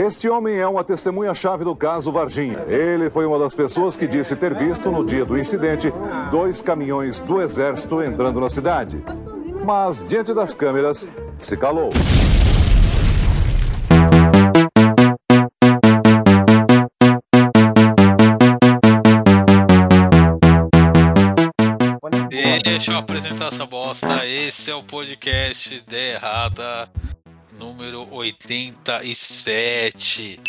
Esse homem é uma testemunha-chave do caso Varginha. Ele foi uma das pessoas que disse ter visto, no dia do incidente, dois caminhões do Exército entrando na cidade. Mas, diante das câmeras, se calou. Deixa eu apresentar essa bosta. Esse é o podcast Ideia Errada, número 87.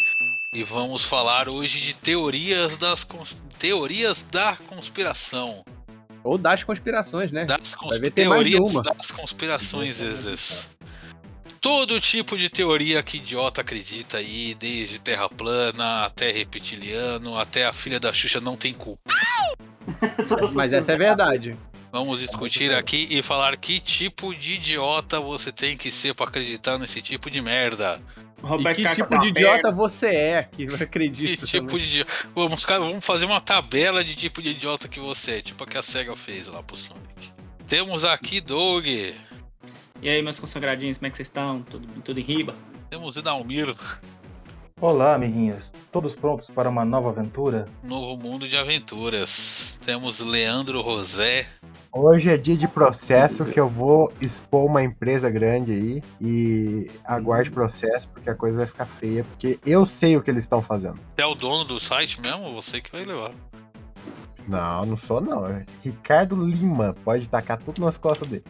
E vamos falar hoje de teorias das cons... teorias da conspiração. Ou das conspirações, né? Das Vai ver, teorias uma. das conspirações, Zezes. Todo tipo de teoria que idiota acredita aí, desde terra plana, até reptiliano, até a filha da Xuxa não tem cu. Mas essa é verdade. Vamos discutir aqui e falar que tipo de idiota você tem que ser pra acreditar nesse tipo de merda. E que tipo de idiota você é que Que acredita? tipo também? de idiota. Vamos, vamos fazer uma tabela de tipo de idiota que você é, tipo a que a SEGA fez lá pro Sonic. Temos aqui Doug, E aí, meus consagradinhos, como é que vocês estão? Tudo, tudo em riba? temos Idalmiro, Olá, amiguinhos. Todos prontos para uma nova aventura? Novo Mundo de Aventuras. Temos Leandro Rosé, Hoje é dia de processo que eu vou expor uma empresa grande aí e aguarde processo porque a coisa vai ficar feia, porque eu sei o que eles estão fazendo. Você é o dono do site mesmo? Você que vai levar. Não, não sou não. É Ricardo Lima pode tacar tudo nas costas dele.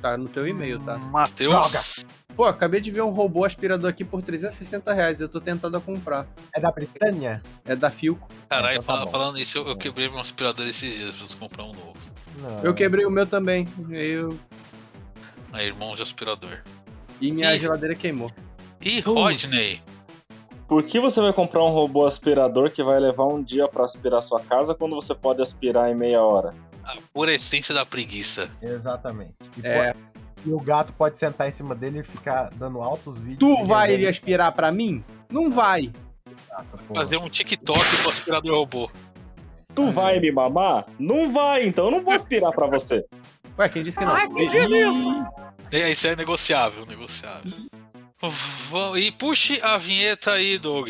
Tá no teu e-mail, tá? Matheus. Pô, acabei de ver um robô aspirador aqui por 360 reais. Eu tô tentando a comprar. É da Britânia? É da Filco. Caralho, Então tá falando isso, eu, eu quebrei meu aspirador esses dias, preciso comprar um novo. Não. Eu quebrei o meu também. Eu... Aí, irmão de aspirador. E minha Ih. geladeira queimou. E Rodney. Por que você vai comprar um robô aspirador que vai levar um dia pra aspirar sua casa quando você pode aspirar em meia hora? A pura essência da preguiça. Exatamente. E, É, pode- e o gato pode sentar em cima dele e ficar dando altos vídeos. tu vai resenha. aspirar pra mim? Não vai. Fazer um TikTok com aspirador robô. Tu vai me mamar? Não vai, então eu não vou aspirar pra você. Ué, quem disse que não? É, isso é negociável, negociável. E puxe a vinheta aí, Doug.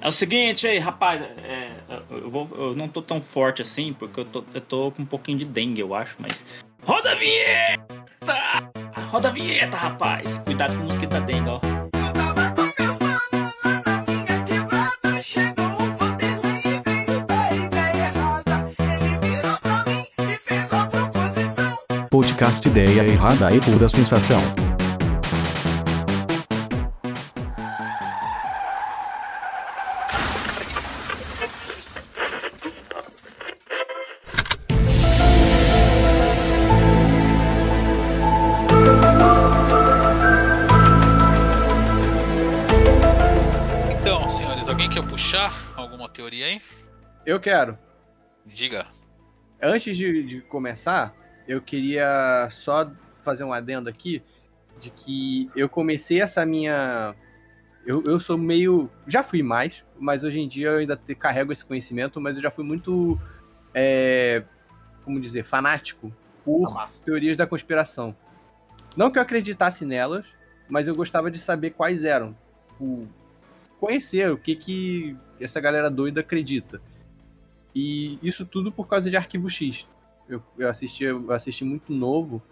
É o seguinte aí, rapaz, é, eu, vou, eu não tô tão forte assim, porque eu tô, eu tô com um pouquinho de dengue, eu acho, mas. Roda a vinheta! Roda a vinheta, rapaz! Cuidado com o mosquito da dengue, ó. Podcast Ideia Errada e Pura Sensação. Eu quero. Diga. Antes de, de começar, eu queria só fazer um adendo aqui de que eu comecei essa minha. Eu, eu sou meio. Já fui mais, mas hoje em dia eu ainda te- carrego esse conhecimento, mas eu já fui muito. é, como dizer? Fanático por teorias da conspiração. Não que eu acreditasse nelas, mas eu gostava de saber quais eram. Tipo, conhecer o que, que essa galera doida acredita. E isso tudo por causa de Arquivo X. Eu, eu, assisti, eu assisti muito novo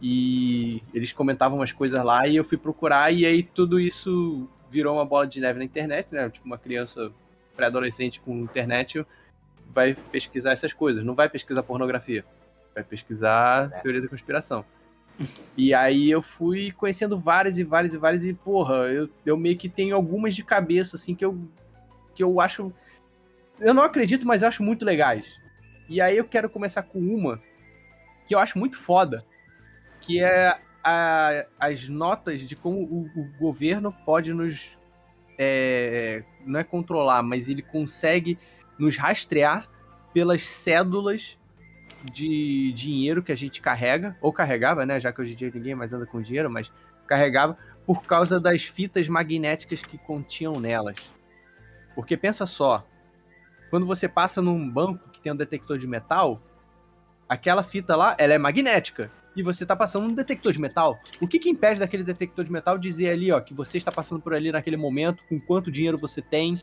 e eles comentavam umas coisas lá e eu fui procurar e aí tudo isso virou uma bola de neve na internet, né? Tipo, uma criança pré-adolescente com internet vai pesquisar essas coisas. Não vai pesquisar pornografia. Vai pesquisar teoria da conspiração. E aí eu fui conhecendo várias e várias e várias e, porra, eu, eu meio que tenho algumas de cabeça, assim, que eu, que eu acho eu não acredito, mas eu acho muito legais. E aí eu quero começar com uma que eu acho muito foda, que é a- as notas de como o, o governo pode nos é, não é controlar, mas ele consegue nos rastrear pelas cédulas de dinheiro que a gente carrega, ou carregava, né? Já que hoje em dia ninguém mais anda com dinheiro, mas carregava por causa das fitas magnéticas que continham nelas. Porque pensa só, quando você passa num banco que tem um detector de metal, aquela fita lá, ela é magnética. e você tá passando um detector de metal. O que que impede daquele detector de metal dizer ali, ó, que você está passando por ali naquele momento, com quanto dinheiro você tem,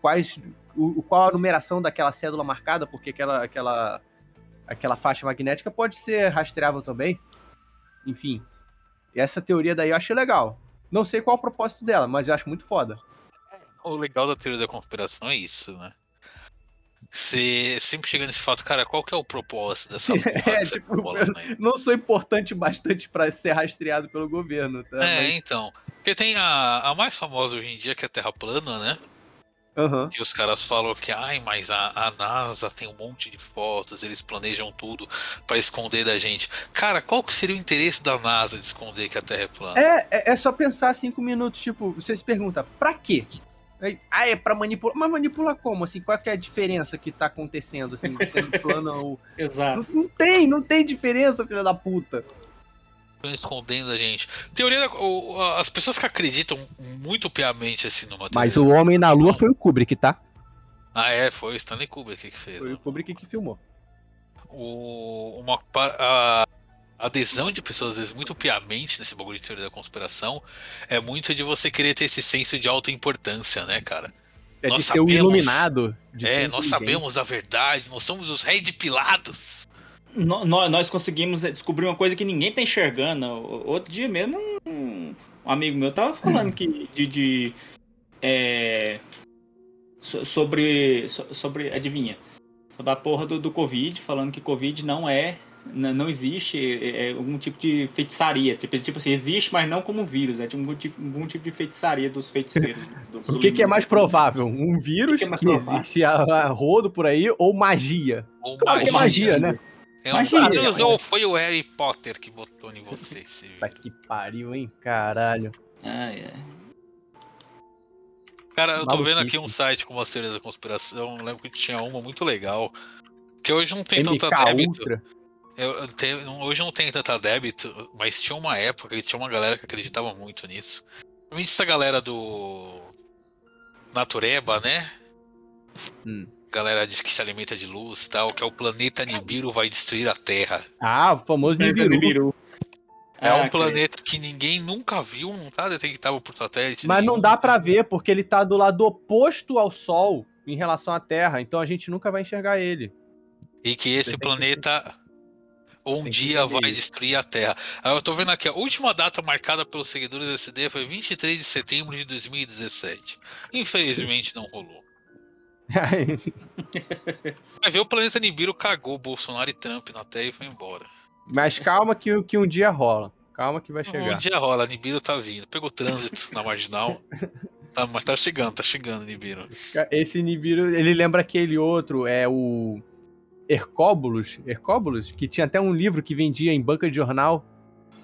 quais o- qual a numeração daquela cédula marcada, porque aquela aquela aquela faixa magnética pode ser rastreável também. Enfim, essa teoria daí eu achei legal. Não sei qual é o propósito dela, mas eu acho muito foda. O legal da teoria da conspiração é isso, né? Você sempre chega nesse fato, cara, qual que é o propósito dessa porra É, que você tipo, falando aí? Não sou importante bastante pra ser rastreado pelo governo, tá? É, Mas- então. Porque tem a, a mais famosa hoje em dia, que é a Terra plana, né? Aham. Que os caras falam que, ai, mas a, a NASA tem um monte de fotos, eles planejam tudo pra esconder da gente. Cara, qual que seria o interesse da NASA de esconder que a Terra é plana? É, é, é só pensar cinco minutos, tipo, você se pergunta, pra quê? Ah, é pra manipular. Mas manipula como? Assim, qual que é a diferença que tá acontecendo, assim, sendo plana ou. Exato. Não, não tem, não tem diferença, filha da puta. Estão escondendo da gente. Teoria da, o- as pessoas que acreditam muito piamente assim numa Mas teoria- o Homem na Lua foi o Kubrick, tá? Ah, é, foi o Stanley Kubrick que fez. Foi né? o Kubrick que filmou. o, uma a adesão de pessoas, às vezes, muito piamente nesse bagulho de teoria da conspiração é muito de você querer ter esse senso de autoimportância, né, cara? É de Nós ser o sabemos- iluminado. De é, ser nós sabemos a verdade, nós somos os reis de Pilatos. No- nó- nós conseguimos eh, descobrir uma coisa que ninguém tá enxergando. Outro dia mesmo, um, um amigo meu tava falando que de. de, é, so- sobre. so- sobre. Adivinha? Sobre a porra do, do Covid, falando que Covid não é. Não existe é, é algum tipo de feitiçaria. Tipo, tipo assim, existe, mas não como vírus. É tipo, algum, tipo, algum tipo de feitiçaria dos feiticeiros. do- O que, que é mais provável? Um vírus que que, é provável? existe a, a rodo por aí ou magia? Ou Claro que é magia, né? É um Magia, vírus né? ou foi o Harry Potter que botou em você esse vírus? que pariu, hein? Caralho. Ai, ai. Cara, eu tô vendo aqui um site com uma teoria da conspiração, eu lembro que tinha uma muito legal. Que hoje não tem MK tanta débito. Ultra. Eu, eu não- hoje não tem tanta débito, mas tinha uma época que tinha uma galera que acreditava muito nisso. Principalmente essa galera do. Natureba, né? Hum. Galera de que se alimenta de luz e tal, que é o planeta Nibiru vai destruir a Terra. Ah, o famoso Nibiru. É Ah, um planeta que ninguém nunca viu, não tá detectável por satélite. Mas não nenhum. dá pra ver, porque ele tá do lado oposto ao Sol em relação à Terra, então a gente nunca vai enxergar ele. E que esse Tem um dia vai destruir a Terra. Aí eu tô vendo aqui, a última data marcada pelos seguidores da SD foi 23 de setembro de 2017. Infelizmente não rolou. Vai ver, o planeta Nibiru cagou Bolsonaro e Trump na Terra e foi embora. Mas calma que, que um dia rola. Calma que vai Um chegar. dia rola, Nibiru tá vindo. Pegou trânsito na marginal. Tá, mas tá chegando, tá chegando, Nibiru. Esse Nibiru, ele lembra aquele outro, é o Hercóbulos, Hercóbulos, que tinha até um livro que vendia em banca de jornal.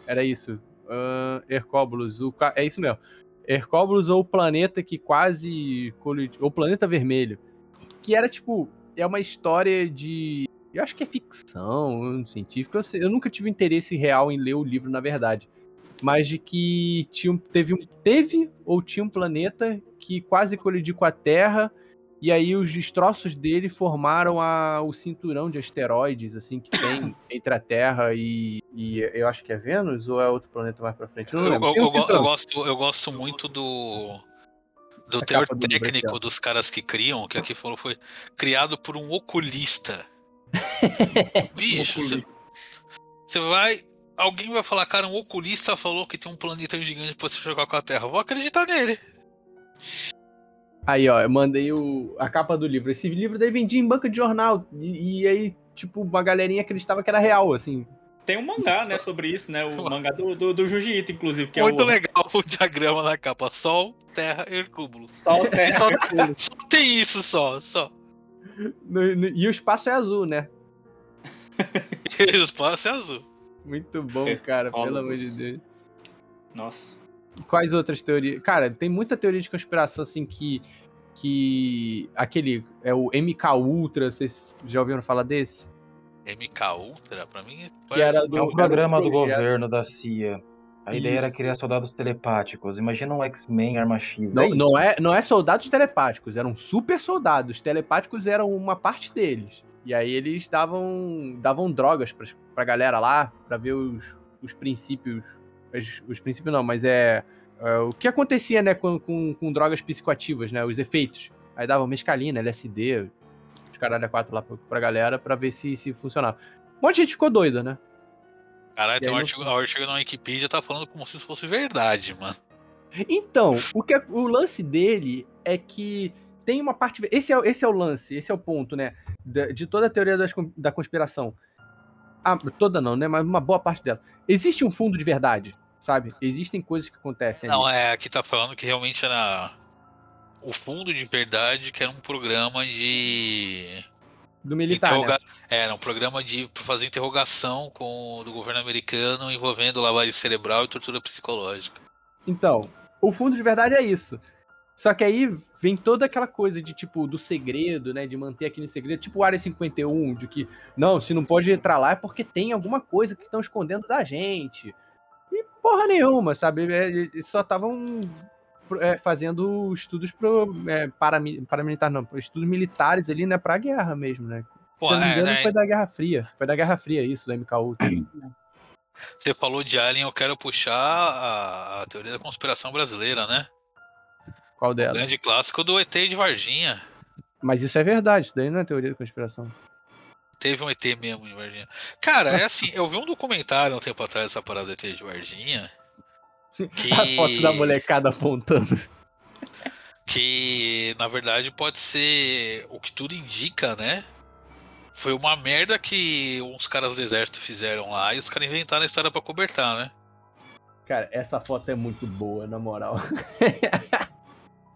Era isso. Ah, Hercóbulos, o, é isso mesmo. Hercóbulos ou o planeta que quase colidiu, o planeta vermelho. Que era tipo, é uma história de eu acho que é ficção científica. Eu, sei- eu nunca tive interesse real em ler o livro, na verdade. Mas de que tinha, teve, teve ou tinha um planeta que quase colidiu com a Terra. E aí os destroços dele formaram a, o cinturão de asteroides, assim, que tem entre a Terra e, e eu acho que é Vênus ou é outro planeta mais pra frente? Eu Eu, eu- um eu gosto, eu gosto muito do. Do A teor do técnico dos caras que criam, que aqui falou foi criado por um oculista. Bicho, você você vai. Alguém vai falar, cara, um oculista falou que tem um planeta gigante pra se jogar com a Terra. Eu Vou acreditar nele. Aí, ó, eu mandei o, a capa do livro. Esse livro daí vendia em banca de jornal. E, e aí, tipo, uma galerinha acreditava que era real, assim. Tem um mangá, né, sobre isso, né? O mangá do, do, do Jiu-Jitsu, inclusive, que Muito é o legal o diagrama na capa. Sol, Terra, Hercúbulo. Sol, Terra, Só-. Só tem isso só, só. No- no- e o espaço é azul, né? E o espaço é azul. Muito bom, É, cara, pelo amor de Deus. Nossa. Quais outras teorias? Cara, tem muita teoria de conspiração, assim, que. Que. Aquele. É o MK Ultra, vocês já ouviram falar desse? MK Ultra, pra mim, Que era do- É um programa do projeto. governo da CIA. A ideia era Isso. criar soldados telepáticos. Imagina um X-Men Arma X. Não, isso. não, é, não é soldados telepáticos, eram super soldados. Telepáticos eram uma parte deles. E aí eles davam, davam drogas pra, pra galera lá, pra ver os, os princípios. Os, os princípios não, mas é, é, o que acontecia, né, com, com, com drogas psicoativas, né? Os efeitos. Aí davam mescalina, LSD, os caralho a quatro lá pra, pra galera pra ver se, se funcionava. Um monte de gente ficou doida, né? Caralho, tem um não- artigo, um artigo na Wikipedia tá falando como se isso fosse verdade, mano. Então, o, que é- o lance dele é que tem uma parte. Esse é, o- esse é o lance, esse é o ponto, né? da- De, toda a teoria das da conspiração. Ah, toda não, né? Mas uma boa parte dela. Existe um fundo de verdade, sabe? Existem coisas que acontecem. Não, ali. é, aqui tá falando que realmente era o fundo de verdade, que era um programa de. Do militar. né? interroga- Era um programa de fazer interrogação com do governo americano envolvendo lavagem cerebral e tortura psicológica. Então, o fundo de verdade é isso. Só que aí vem toda aquela coisa de, tipo, do segredo, né? De manter aquele segredo, tipo o Área 51, de que, não, se não pode entrar lá é porque tem alguma coisa que estão escondendo da gente. E porra nenhuma, sabe? É, Eles só estavam é, fazendo estudos pro, é, parami- paramilitar, não, estudos militares ali, né? Pra guerra mesmo, né? Pô, se eu não me é, engano, né? foi da Guerra Fria. Foi da Guerra Fria isso, da MKU. Você falou de Alien, eu quero puxar a, a teoria da conspiração brasileira, né? Qual O dela? grande clássico do ET de Varginha. Mas isso é verdade, isso daí não é teoria da conspiração. Teve um ET mesmo em Varginha. Cara, é assim, eu vi um documentário um tempo atrás dessa parada do ET de Varginha. Que... A foto da molecada apontando. que na verdade pode ser o que tudo indica, né? Foi uma merda que uns caras do exército fizeram lá e os caras inventaram a história pra cobertar, né? Cara, essa foto é muito boa, na moral.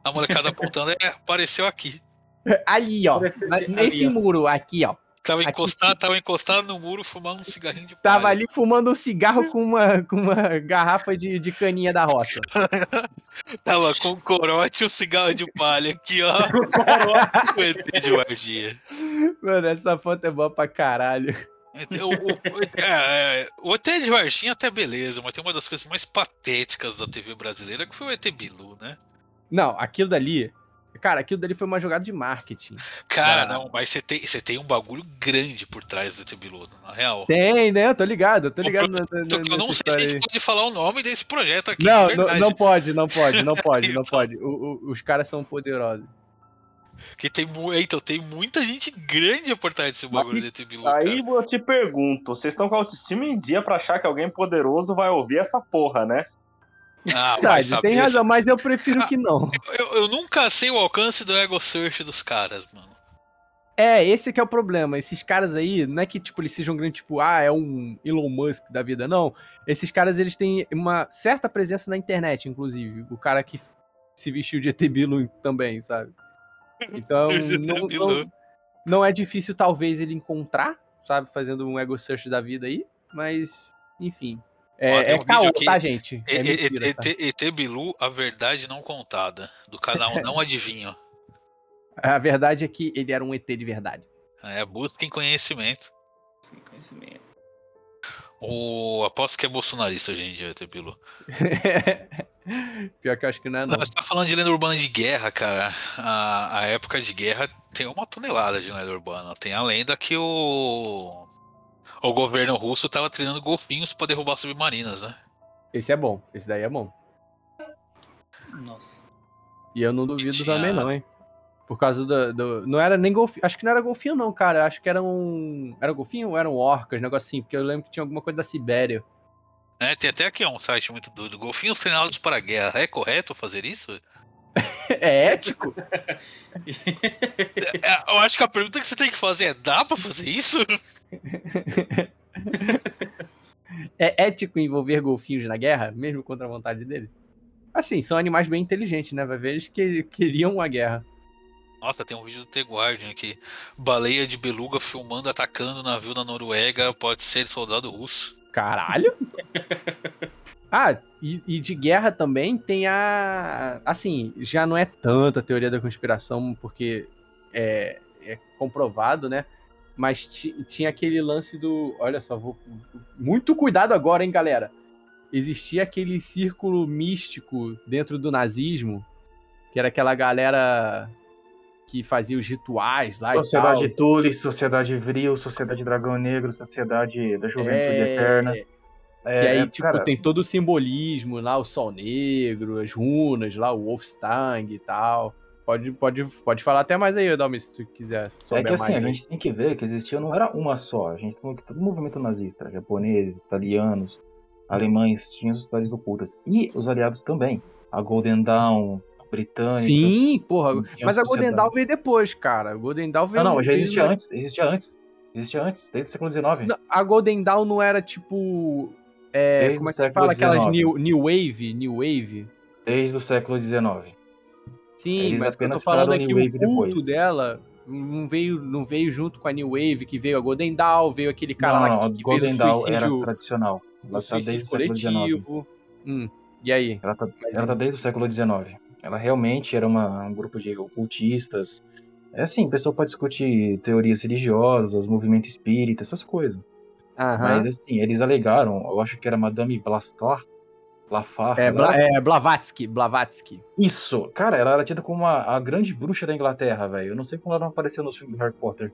A molecada apontando é, apareceu aqui. Ali, ó. Ali, nesse ó. muro, aqui, ó. Tava Aqui encostado, tava encostado no muro fumando um cigarrinho de Tava palha. ali fumando um cigarro com uma, com uma garrafa de, de caninha da roça. Tava com um corote e um cigarro de palha aqui, ó. o ET de Varginha. Mano, essa foto é boa pra caralho. O, o, o- é, é, o ET de Varginha até beleza, mas tem uma das coisas mais patéticas da TV brasileira que foi o ET Bilu, né? Não, aquilo dali. Cara, aquilo dali foi uma jogada de marketing. Cara, Ah. não, mas você tem, você tem um bagulho grande por trás do ET Bilu, na real. Tem, né? Eu tô ligado, eu tô ligado. na- eu não sei se a gente aí. pode falar o nome desse projeto aqui. Não, de não, não pode, não pode, não pode, não pode. O- o- os caras são poderosos. Que tem, então, tem muita gente grande por trás desse bagulho do ET Bilu, Aí cara. eu te pergunto, vocês estão com autoestima em dia pra achar que alguém poderoso vai ouvir essa porra, né? Ah, vai Verdade, saber. tem razão, mas eu prefiro que não. Eu, eu nunca sei o alcance do ego search dos caras, mano. É, esse que é o problema. Esses caras aí, não é que, tipo, eles sejam grandes, tipo, ah, é um Elon Musk da vida, não. Esses caras, eles têm uma certa presença na internet, inclusive. O cara que se vestiu de ET Bilu também, sabe? Então, não, não, não é difícil, talvez, ele encontrar, sabe? Fazendo um ego search da vida aí, mas, enfim. É, Ó, tem é um caô, aqui. tá, gente? E- É e- mentira, ET, tá? ET Bilu, a verdade não contada. Do canal Não Adivinho. A verdade é que ele era um ET de verdade. É, busquem conhecimento. Sem conhecimento. O aposto que é bolsonarista hoje em dia, ET Bilu. Pior que eu acho que não é, não. Não, você tá falando de lenda urbana de guerra, cara. A, a época de guerra tem uma tonelada de lenda urbana. Tem a lenda que o. O governo russo tava treinando golfinhos pra derrubar submarinas, né? Esse é bom, esse daí é bom. Nossa. E eu não duvido tinha- também, não, hein? Por causa do, do- Não era nem golfinho. Acho que não era golfinho, não, cara. Acho que era um. Era golfinho ou eram orcas, negócio assim. Porque eu lembro que tinha alguma coisa da Sibéria. É, tem até aqui um site muito doido. Golfinhos treinados para a guerra. É correto fazer isso? É ético? É, eu acho que a pergunta que você tem que fazer é: dá pra fazer isso? É ético envolver golfinhos na guerra, mesmo contra a vontade dele? Assim, são animais bem inteligentes, né? Vai ver, eles que, queriam a guerra. Nossa, tem um vídeo do The Guardian aqui. Baleia de beluga filmando atacando navio da Noruega. Pode ser soldado russo. Caralho! Ah, e, e de guerra também tem a. Assim, já não é tanta teoria da conspiração, porque é, é comprovado, né? Mas ti- tinha aquele lance do. Olha só, vou. Muito cuidado agora, hein, galera? Existia aquele círculo místico dentro do nazismo, que era aquela galera que fazia os rituais lá Sociedade e tal. Tule, Sociedade Vril, Sociedade Dragão Negro, Sociedade da Juventude É, Eterna. Que É, aí, é, tipo, cara, tem todo o simbolismo lá, o Sol Negro, as runas lá, o Wolfstang e tal. Pode, pode, pode falar até mais aí, Dalmi, se tu quiser É souber que assim, mais. a gente tem que ver que existia, não era uma só. A gente que todo movimento nazista, japoneses, italianos, alemães, tinham sociedades ocultas. E os aliados também. A Golden Dawn, a Britânica. Sim, porra. Tinha Mas a. Golden Dawn veio depois, cara. A Golden Dawn veio. Não, não, já veio- existia antes. Existia antes. Existia antes, desde o século XIX. Não, A Golden Dawn não era tipo. É, Desde como o é que se fala? Aquelas XIX. new, new Wave? New Wave? Desde o século XIX. Sim, Eles mas o que eu tô apenas falando é que o culto depois. dela não veio, não veio junto com a New Wave, que veio a Golden Dawn, veio aquele cara não, lá não, que, que Golden fez o suicídio, era tradicional. Ela o tá desde o século XIX. coletivo. Hum, e aí? Ela tá, Mas ela tá desde o século XIX. Ela realmente era uma- um grupo de ocultistas. É assim, pessoa pode discutir teorias religiosas, movimento espírita, essas coisas. Aham. Mas assim, eles alegaram, eu acho que era Madame Blastar, Blafar. É, Bla, é Blavatsky, Blavatsky. Isso! Cara, ela era tida como a, a grande bruxa da Inglaterra, velho. Eu não sei como ela não apareceu nos filmes do Harry Potter.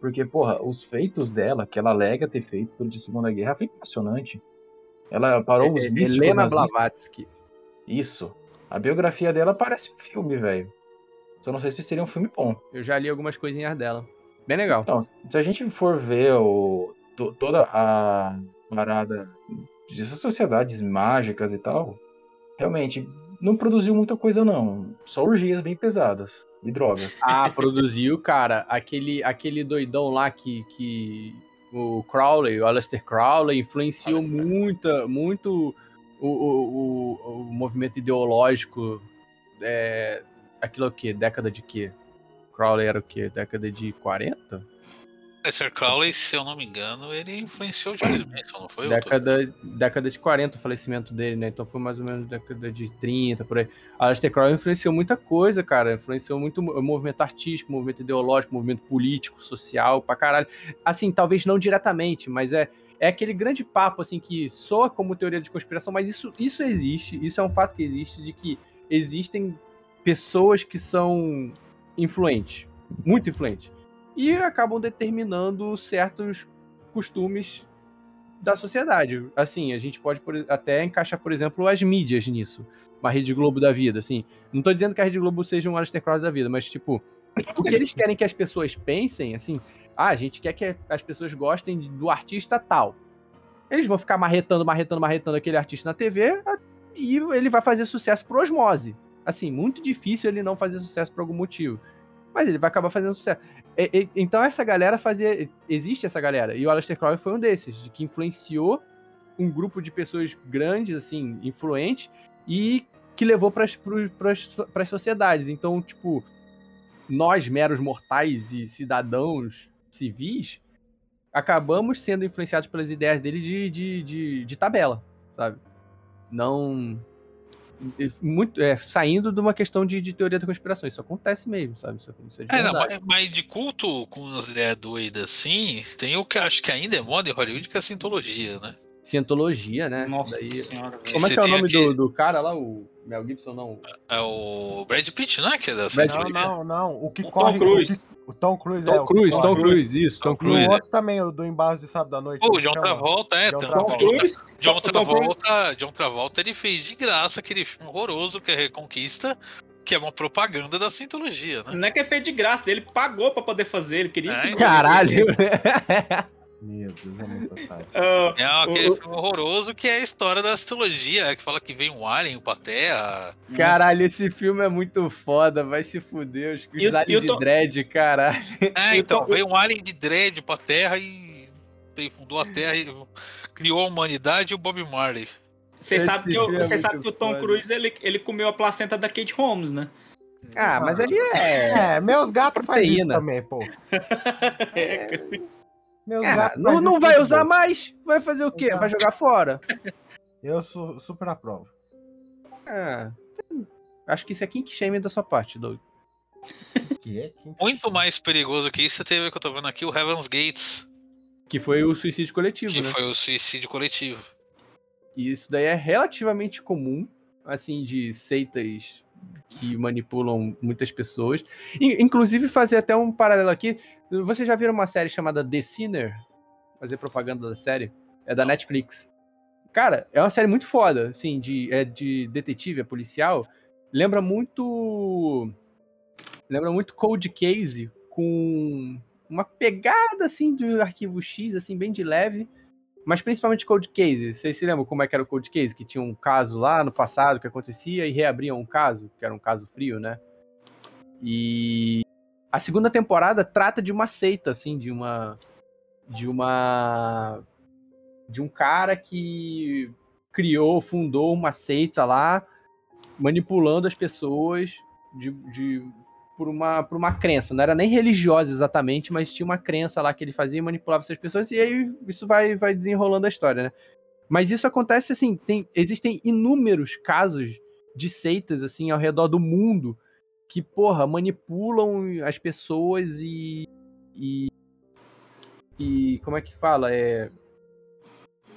Porque, porra, os feitos dela, que ela alega ter feito durante a Segunda Guerra, foi impressionante. Ela parou os É, místicos Helena nazistas. Blavatsky. Isso. A biografia dela parece um filme, velho. Só não sei se seria um filme bom. Eu já li algumas coisinhas dela. Bem legal. Então, se a gente for ver o, to- toda a parada dessas sociedades mágicas e tal, realmente não produziu muita coisa, não. Só orgias bem pesadas e drogas. Ah, produziu, cara, aquele, aquele doidão lá que, que o Crowley, o Aleister Crowley, influenciou muita, muito o, o, o, o movimento ideológico. É, aquilo é o quê? Década de quê? Crowley era o quê? Década de 40? Sir Crowley, se eu não me engano, ele influenciou o Charles Manson, não foi? Década, década de 40 o falecimento dele, né? Então foi mais ou menos década de 30, por aí. Aleister Crowley influenciou muita coisa, cara. Influenciou muito o movimento artístico, movimento ideológico, movimento político, social, pra caralho. Assim, talvez não diretamente, mas é, é aquele grande papo, assim, que soa como teoria de conspiração, mas isso, isso existe, isso é um fato que existe, de que existem pessoas que são influentes, muito influentes, e acabam determinando certos costumes da sociedade. Assim, a gente pode até encaixar, por exemplo, as mídias nisso. Uma Rede Globo da vida, assim. Não tô dizendo que a Rede Globo seja um Aleister Crowley da vida, mas, tipo, o que eles querem que as pessoas pensem, assim, ah, a gente quer que as pessoas gostem do artista tal. Eles vão ficar marretando, marretando, marretando aquele artista na TV e ele vai fazer sucesso por osmose. Assim, muito difícil ele não fazer sucesso por algum motivo. Mas ele vai acabar fazendo sucesso. E- e- então essa galera fazia. Existe essa galera. E o Aleister Crowley foi um desses, de que influenciou um grupo de pessoas grandes, assim, influentes, e que levou para as sociedades. Então, tipo, nós, meros mortais e cidadãos civis, acabamos sendo influenciados pelas ideias dele de, de, de, de tabela, sabe? Não. Muito, é, saindo de uma questão de, de teoria da conspiração. Isso acontece mesmo, sabe? Isso, isso é de É, não, mas, mas de culto com as ideias doidas assim, tem o que eu acho que ainda é moda em Hollywood, que é a Scientologia, né? Cientologia, né? Nossa Daí- senhora. Como é Você que é o nome aqui- do, do cara lá? O Mel Gibson, não? É o Brad Pitt, né? Que é da Brad Não, não, não. O que O Tom corre. Cruise. O, que- o Tom Cruise é. Tom o que Cruise, corre. Tom Cruise, isso, Tom Tom E Cruise. o outro também, o do embaixo de sábado à noite. Pô, o John? Travolta, é. John Travolta. Cruise? John Tom Cruise. Travolta, John Travolta, ele fez de graça aquele filme horroroso que é Reconquista, que é uma propaganda da Scientologia, né? Não é que é feito de graça, ele pagou pra poder fazer, ele queria É, que... Caralho! Meu Deus, é muito otário. Ah, É aquele o- filme horroroso que é a história da astrologia, que fala que vem um alien pra Terra. Caralho, esse filme é muito foda, vai se fuder. Os, E os o- aliens e o de Tom- dread, caralho. É, Eu então, tô- veio um alien de dread pra Terra e fundou a Terra e criou a humanidade e o Bob Marley. Você sabe, que, o- filme é você sabe que o Tom foda. Cruise, ele, ele comeu a placenta da Kate Holmes, né? Ah, mas ali é. É, meus gatos fazem também, pô. Meus Ah, gatos não não vai usar boa. mais? Vai fazer o quê? Vai jogar fora? Eu su super aprovo. Ah, acho que isso é kink shame da sua parte, Doug. Que é? Muito mais perigoso que isso teve que eu tô vendo aqui, o Heaven's Gates, Que foi o suicídio coletivo, que né? foi o suicídio coletivo. E isso daí é relativamente comum, assim, de seitas que manipulam muitas pessoas. In- inclusive, fazer até um paralelo aqui. Vocês já viram uma série chamada The Sinner? Fazer propaganda da série? É da Netflix. Cara, é uma série muito foda, assim, de, é de detetive, é policial. Lembra muito. Lembra muito Cold Case, com uma pegada, assim, de arquivo X, assim, bem de leve. Mas principalmente Cold Case. Vocês se lembram como é que era o Cold Case? Que tinha um caso lá no passado que acontecia e reabriam um caso, que era um caso frio, né? E a segunda temporada trata de uma seita, assim, de uma. De uma. De um cara que criou, fundou uma seita lá, manipulando as pessoas de, de, por, uma, por uma crença. Não era nem religiosa exatamente, mas tinha uma crença lá que ele fazia e manipulava essas pessoas, e aí isso vai, vai desenrolando a história, né? Mas isso acontece assim, tem, existem inúmeros casos de seitas assim ao redor do mundo que, porra, manipulam as pessoas e. e, e como é que fala? É,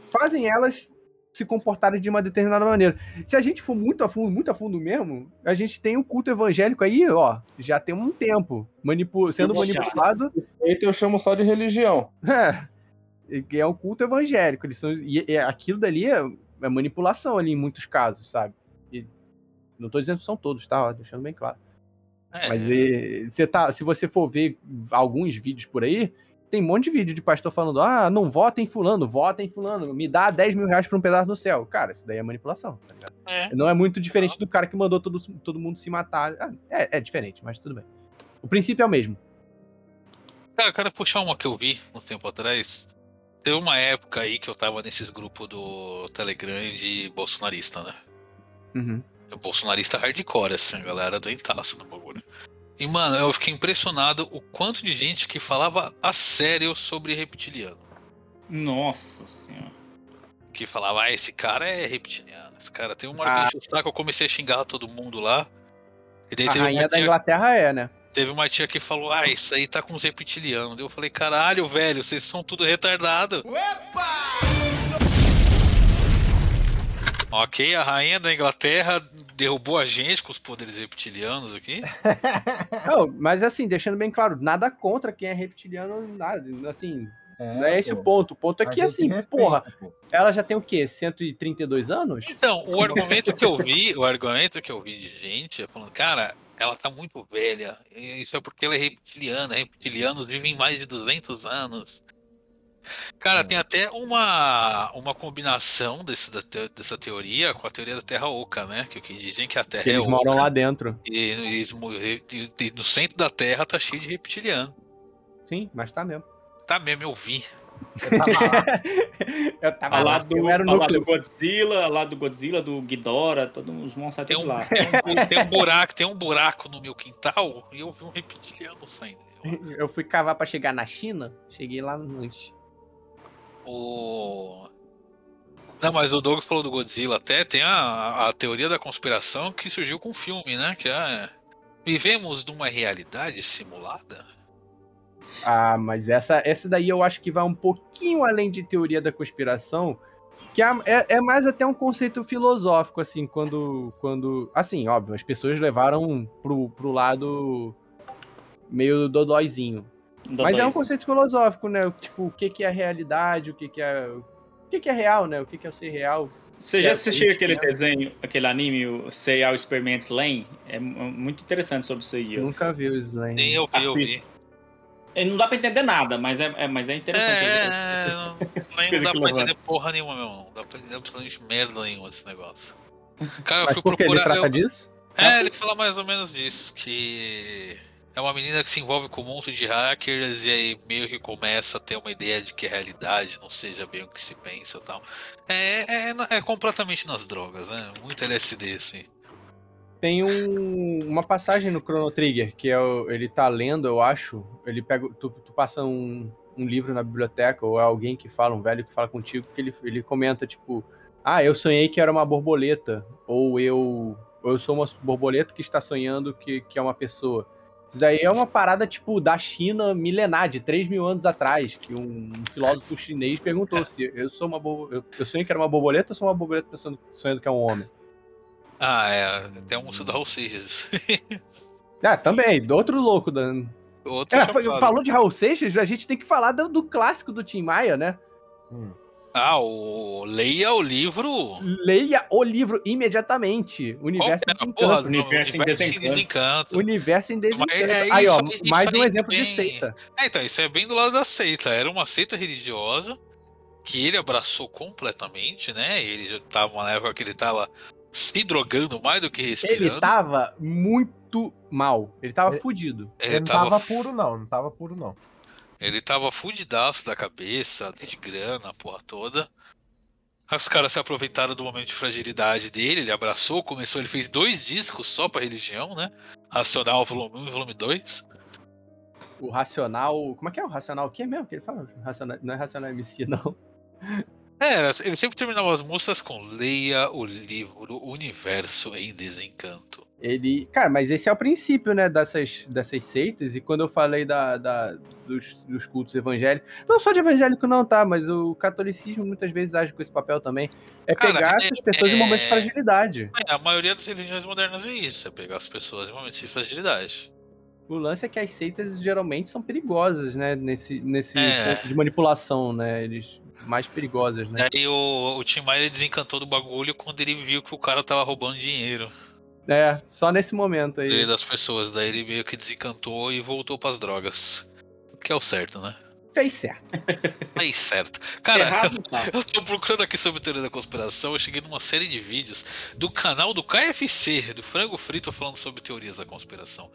fazem elas se comportarem de uma determinada maneira. Se a gente for muito a fundo, muito a fundo mesmo, a gente tem um culto evangélico aí, ó, já tem um tempo, manipu sendo manipulado. Feito eu chamo só de religião. É, que é um culto evangélico. Eles são, e, e aquilo dali é, é manipulação ali em muitos casos, sabe? E não tô dizendo que são todos, tá? Ó, Deixando bem claro. É, Mas e, você tá, se você for ver alguns vídeos por aí, tem um monte de vídeo de pastor falando: ah, não vota em fulano, vota em fulano, me dá 10 mil reais pra um pedaço do céu. Cara, isso daí é manipulação, tá ligado? é. Não é muito diferente do cara que mandou todo, todo mundo se matar. Ah, é, é diferente, mas tudo bem. O princípio é o mesmo. Cara, eu quero puxar uma que eu vi uns tempo atrás. Teve uma época aí que eu tava nesses grupos do Telegram de bolsonarista, né? Uhum. Bolsonarista hardcore, assim, a galera doentaça no bagulho. E, mano, eu fiquei impressionado o quanto de gente que falava a sério sobre reptiliano. Nossa senhora. Que falava, ah, esse cara é reptiliano. Esse cara tem um Ah. saco. Eu comecei a xingar todo mundo lá. E daí A teve rainha uma, da tia, Inglaterra é, né? teve uma tia que falou, ah, isso aí tá com os reptilianos. Eu falei, caralho, velho, vocês são tudo retardado. Ok, a rainha da Inglaterra derrubou a gente com os poderes reptilianos aqui. Não, mas assim, deixando bem claro, nada contra quem é reptiliano, nada. Assim, não é esse o pô. ponto. O ponto é A que, assim, respeita, porra, pô. ela já tem o quê? 132 anos? Então, o argumento que eu vi, o argumento que eu vi de gente é falando, cara, ela tá muito velha. e Isso é porque ela é reptiliana. Reptilianos vivem mais de 200 anos. Cara, tem até uma, uma combinação desse, da te- dessa teoria com a teoria da Terra Oca, né? Que, que dizem que a Terra Que é eles oca. moram lá dentro. E, eles e- e no centro da Terra tá cheio de reptiliano. Sim, mas tá mesmo. Tá mesmo, eu vi. Eu tava lá. Eu tava lá, lado, eu do, era núcleo. do Godzilla, lado do Godzilla, do Ghidorah, todos os monstros Tem tudo um, lá. tem, um, tem um buraco, tem um buraco no meu quintal e eu vi um reptiliano saindo. Eu fui cavar pra chegar na China, cheguei lá no lanche. O... Não, mas o Douglas falou do Godzilla até, tem a, a teoria da conspiração que surgiu com o filme, né? Que é. Vivemos numa realidade simulada? Ah, mas essa, essa daí eu acho que vai um pouquinho além de teoria da conspiração, que é, é, é mais até um conceito filosófico, assim, quando. quando assim, óbvio, as pessoas levaram pro, pro lado meio dodóizinho. Mas é um conceito filosófico, né? Tipo, o que, que é realidade, o que, que é. O que, que é real, né? O que, que é o ser real? Você já É, assistiu aquele desenho, aquele anime, o Serial Experiments Lane? É mu- muito interessante sobre isso aí. ó. Nunca vi o Slane. Nem eu vi, eu vi. É, Não dá pra entender nada, mas é, é- mas é interessante. É, não, dá pra entender porra nenhuma, meu irmão. Não dá pra entender absolutamente merda nenhuma esse negócio. Cara, eu Mas fui por que ele procurar. trata eu- disso? É, ele fala mais ou menos disso, que é uma menina que se envolve com um monte de hackers e aí meio que começa a ter uma ideia de que a realidade não seja bem o que se pensa tal. É, é, é completamente nas drogas, né? Muito LSD, assim. Tem um- uma passagem no Chrono Trigger que é o- ele tá lendo, eu acho. Ele pega. Tu, tu passa um, um livro na biblioteca, ou é alguém que fala, um velho que fala contigo, que ele, ele comenta, tipo, ah, eu sonhei que era uma borboleta. Ou eu. Ou eu sou uma borboleta que está sonhando que, que é uma pessoa. Isso daí é uma parada, tipo, da China milenar, de 3 mil anos atrás, que um, um filósofo chinês perguntou se eu sou uma borboleta. Eu, eu sonhei que era uma borboleta ou sou uma borboleta pensando, sonhando que é um homem. Ah, é. Tem a música do Raul Seixas. Ah, também, outro louco. Da... Outro chapado. falou de Raul Seixas, a gente tem que falar do, do clássico do Tim Maia, né? Hum. Ah, o... leia o livro. Leia o livro imediatamente. Universo Qual em é? Desencanto. Porra, Universo em Universo em Desencanto. Desencanto. Universo em Desencanto. Mas é aí, ó, isso- isso mais um aí exemplo de também. seita. É, então, isso é bem do lado da seita. Era uma seita religiosa que ele abraçou completamente, né? Ele já tava uma época que ele tava se drogando mais do que Ele respirando. tava muito mal. Ele tava Ele- fudido. Ele não tava puro, não. Não tava puro, não. Ele tava fudidaço da cabeça, de grana, a porra toda. Os caras se aproveitaram do momento de fragilidade dele, ele abraçou, começou, ele fez dois discos só pra religião, né? Racional volume 1 e volume 2. O Racional. Como é que é o Racional? O que é mesmo que ele fala? Racional, não é Racional MC, não. É, ele sempre terminava as músicas com Leia o livro Universo em Desencanto. Ele. Cara, mas esse é o princípio, né, dessas, dessas seitas. E quando eu falei da, da- dos, dos cultos evangélicos. Não só de evangélico, não, tá? Mas o catolicismo muitas vezes age com esse papel também. É Cara, pegar é- essas pessoas em momentos de é- fragilidade. É, a maioria das religiões modernas é isso, é pegar as pessoas em momentos de fragilidade. O lance é que as seitas geralmente são perigosas, né? Nesse, nesse É. ponto de manipulação, né? Eles mais perigosas, né? Daí o, o Tim Maia desencantou do bagulho quando ele viu que o cara tava roubando dinheiro É, só nesse momento aí. dele das pessoas. Daí ele meio que desencantou e voltou pras drogas. O que é o certo, né? Fez certo. Aí certo. Cara, Errado, tá. eu tô procurando aqui sobre teoria da conspiração. Eu cheguei numa série de vídeos do canal do KFC, do Frango Frito, falando sobre teorias da conspiração.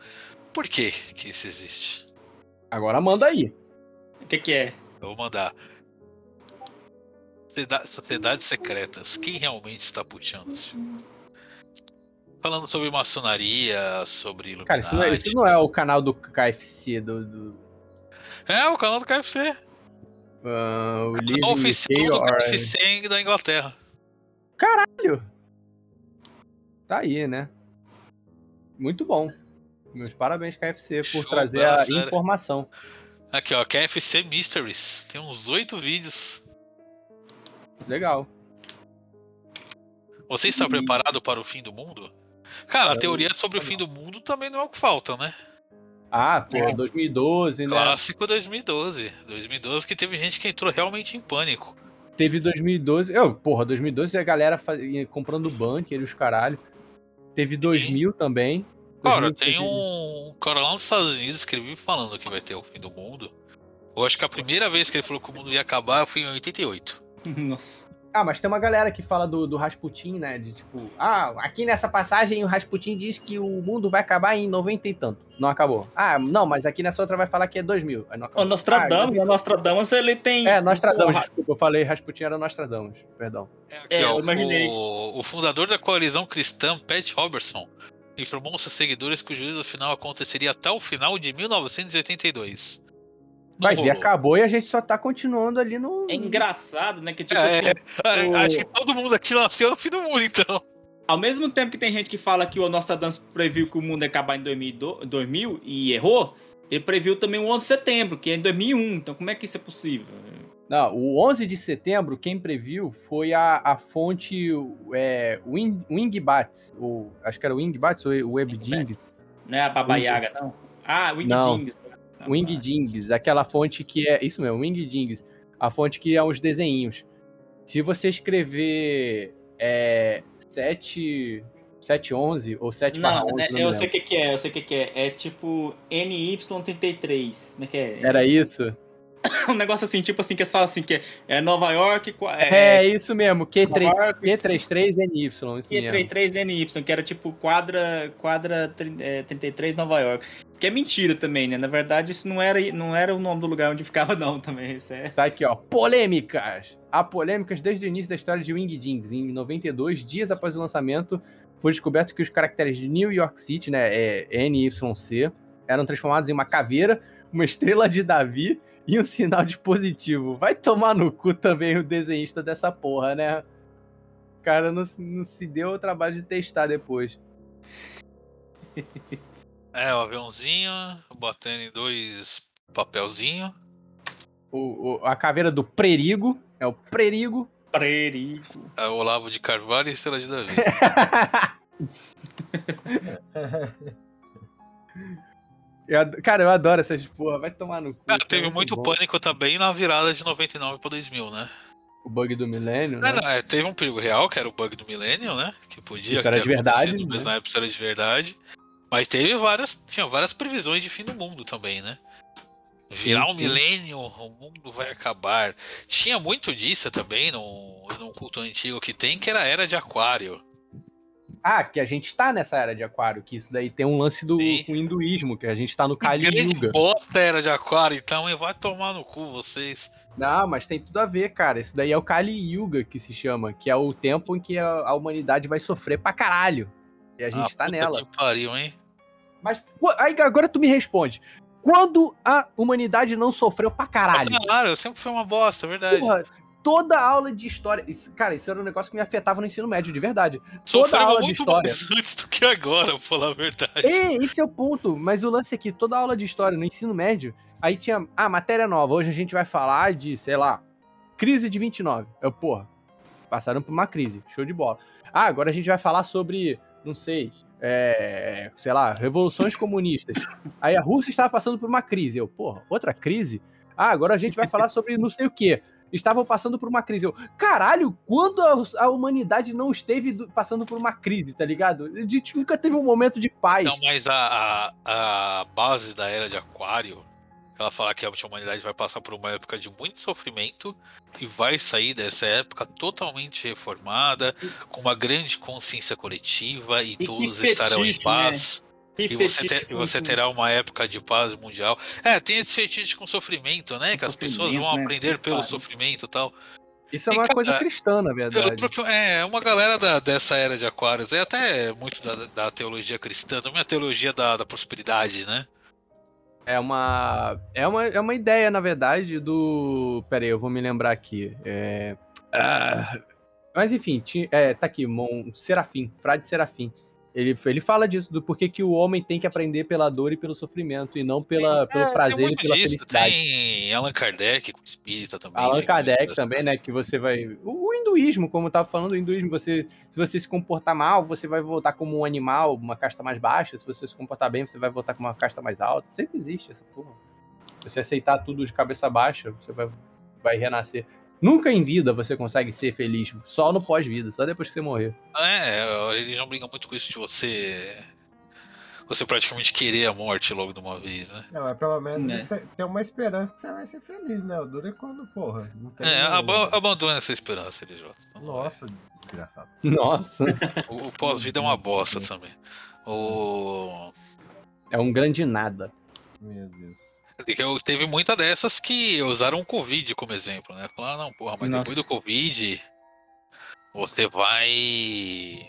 Por que que isso existe? Agora manda aí. O que que é? Eu vou mandar. Sociedade- Sociedades secretas. Quem realmente está puxando os filmes? Falando sobre maçonaria, sobre Illuminati. Cara, isso não, é, isso não é o canal do KFC, do. do É, o canal do KFC. ah, o O canal oficial do. KFC da Inglaterra. Caralho! Tá aí, né? Muito bom. Meus parabéns, KFC, por Show, trazer a série. informação. Aqui, ó, KFC Mysteries. Tem uns oito vídeos. Legal. Você está preparado para o fim do mundo? Cara, a teoria sobre o fim do mundo também não é o que falta, né? Ah, pô, É. 2012, né? Clássico 2012. 2012 que teve gente que entrou realmente em pânico. Teve 2012. Eu, porra, 2012 a galera faz- comprando bunker e os caralho. Teve 2000 também. Cara, 2000 tem teve- um cara lá nos Estados Unidos que ele vive falando que vai ter o fim do mundo. Eu acho que a primeira vez que ele falou que o mundo ia acabar foi em 88. Nossa. Ah, mas tem uma galera que fala do, do Rasputin, né? De tipo, ah, aqui nessa passagem o Rasputin diz que o mundo vai acabar em 90 e tanto. Não acabou. Ah, não, mas aqui nessa outra vai falar que é 2000. Aí não acabou. O Nostradamus, o Nostradamus, ele tem. Ah, é, Nostradamus, Porra, desculpa, eu falei Rasputin era Nostradamus, perdão. Aqui, É, ó, eu imaginei. o, o fundador da coalizão cristã, Pat Robertson, informou aos seus seguidores que o juízo final aconteceria até o final de 1982. Vai ver, acabou e a gente só tá continuando ali no. É engraçado, né? Que tipo É, assim, é, o- Acho que todo mundo aqui nasceu no fim do mundo, então. ao mesmo tempo que tem gente que fala que o Nostradamus previu que o mundo ia acabar em 2002 2000 e errou, ele previu também o 11 de setembro, que é em 2001. Então como é que isso é possível? Não, o 11 de setembro, quem previu foi a, a fonte é, Wing, Wingbats, ou acho que era Wingbats ou WebDings. Não é a Baba Yaga, não? Ah, Wing. Dings. Aquela fonte que é. Isso mesmo, Wingdings. A fonte que é os desenhinhos. Se você escrever é, 7, 711 ou 7 Não, 11, né, não eu sei o que, que é, eu sei o que, que é. É tipo NY33. Como é que é? Era isso? um negócio assim, tipo assim, que eles falam assim, que é Nova York. É, É, isso mesmo, Q3, Nova York, Q33NY, isso mesmo. Q33NY, que era tipo quadra, quadra é, 33 Nova York. Que é mentira também, né? Na verdade, isso não era, não era o nome do lugar onde ficava, não, também. Isso é. Tá aqui, ó. Polêmicas. Há polêmicas desde o início da história de Wingdings. Em 92, dias após o lançamento, foi descoberto que os caracteres de New York City, né, é NYC, eram transformados em uma caveira, uma estrela de Davi e um sinal de positivo. Vai tomar no cu também o desenhista dessa porra, né? O cara não, se- não se deu o trabalho de testar depois. É, o aviãozinho, batendo em dois papelzinhos. O, o- a caveira do Prerigo, é o Prerigo. Prerigo. É o Olavo de Carvalho e Estrela de Davi. Eu cara, eu adoro essas porra. Vai tomar no cu. Cara, isso é teve muito bom. pânico também na virada de 99 para 2000, né? O bug do milênio, né? Não, é, teve um perigo real, que era o bug do Millennium, né? Que podia Isso era de verdade, acontecido, mas né? na época era de verdade. Mas teve várias. Tinha várias previsões de fim do mundo também, né? Virar Sim, um milênio, o mundo vai acabar. Tinha muito disso também no, no culto antigo que tem, que era a era de aquário. Ah, que a gente tá nessa era de aquário, que isso daí tem um lance do hinduísmo, que a gente tá no Kali Yuga. bosta era de aquário, então, e vai tomar no cu vocês. Não, mas tem tudo a ver, cara. Isso daí é o Kali Yuga que se chama, que é o tempo em que a, a humanidade vai sofrer pra caralho. E a gente Ah, tá nela. Que pariu, hein? Mas aí agora tu me responde. Quando a humanidade não sofreu pra caralho? Caralho, sempre foi uma bosta, é verdade. Porra, toda aula de história. isso- cara, isso era um negócio que me afetava no ensino médio, de verdade. toda Sofreu aula de muito história. mais antes do que agora, pra falar a verdade. É, esse é o ponto. Mas o lance aqui, toda aula de história no ensino médio, aí tinha. Ah, matéria nova. Hoje a gente vai falar de, sei lá, crise de 29. Eu, porra, passaram por uma crise. Show de bola. Ah, agora a gente vai falar sobre, não sei, é, sei lá, revoluções comunistas. Aí a Rússia estava passando por uma crise. Eu, porra, outra crise? Ah, agora a gente vai falar sobre não sei o quê. Estavam passando por uma crise. Eu, caralho, quando a, a humanidade não esteve do- passando por uma crise, tá ligado? A gente nunca teve um momento de paz. Não, mas a, a, a base da era de Aquário, ela fala que a humanidade vai passar por uma época de muito sofrimento e vai sair dessa época totalmente reformada, com uma grande consciência coletiva e, que todos estarão em fetiche, paz. Que E você, fetiche te- e você com- terá uma época de paz mundial. É, tem esse fetiche com sofrimento, né? Que as pessoas vão né? aprender pelo Pariu. sofrimento e tal. Isso é E, uma cara, coisa cristã, na verdade. é, uma galera da- dessa era de Aquários, é até muito da, da teologia cristã, também a teologia da, da prosperidade, né? É uma, é uma. É uma ideia, na verdade, do. Pera aí, eu vou me lembrar aqui. É... ah, Mas enfim, ti- é, tá aqui, Mon... Serafim, Frade Serafim. Ele, ele fala disso, do porquê que o homem tem que aprender pela dor e pelo sofrimento, e não pela, pelo É, prazer e pela disso, felicidade. Tem Allan Kardec, com espírita também. Allan Kardec também, né? Que você vai. O, o hinduísmo, como eu tava falando, o hinduísmo, você, se você se comportar mal, você vai voltar como um animal, uma casta mais baixa. Se você se comportar bem, você vai voltar com uma casta mais alta. Sempre existe essa porra. Se você aceitar tudo de cabeça baixa, você vai, vai renascer. Nunca em vida você consegue ser feliz. Só no pós-vida, só depois que você morrer. É, a religião briga muito com isso de você. Você praticamente querer a morte logo de uma vez, né? Não, mas pelo menos Né. você tem uma esperança que você vai ser feliz, né? O duro é quando, porra, não tem. É, aba- abandona essa esperança, LJ. Nossa, desgraçado. Nossa. O, o pós-vida é uma bosta também. O. É um grande nada. Meu Deus. Eu, teve muita dessas que usaram o Covid como exemplo, né? Falaram, não, porra, mas depois do Nossa. Covid, você vai.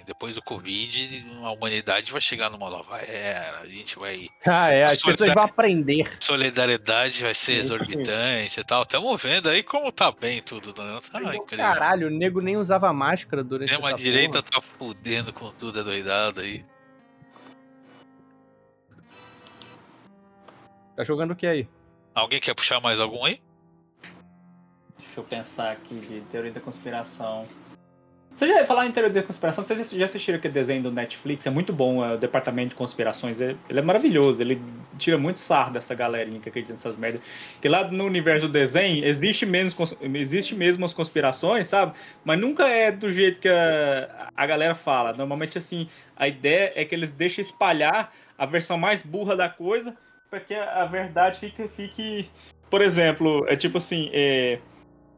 Depois do Covid, a humanidade vai chegar numa nova era, a gente vai. Ah, é. As pessoas vão aprender. Solidariedade vai ser exorbitante e tal. Tamo vendo aí como tá bem tudo, né? Tá incrível. Caralho, o nego nem usava máscara durante Tem uma essa direita porra. tá fudendo com tudo, é doidado aí. Tá jogando o que aí? Alguém quer puxar mais algum aí? Deixa eu pensar aqui de teoria da conspiração. Você já ia falar em teoria da conspiração? Vocês já- assistiram aquele desenho do Netflix? É muito bom, é o Departamento de Conspirações. É- ele é maravilhoso, ele tira muito sarro dessa galerinha que acredita nessas merdas. Porque lá no universo do desenho existe, menos, existe mesmo as conspirações, sabe? Mas nunca é do jeito que a, a galera fala. Normalmente, assim, a ideia é que eles deixam espalhar a versão mais burra da coisa para que a, verdade fique, fique. Por exemplo, é tipo assim, é,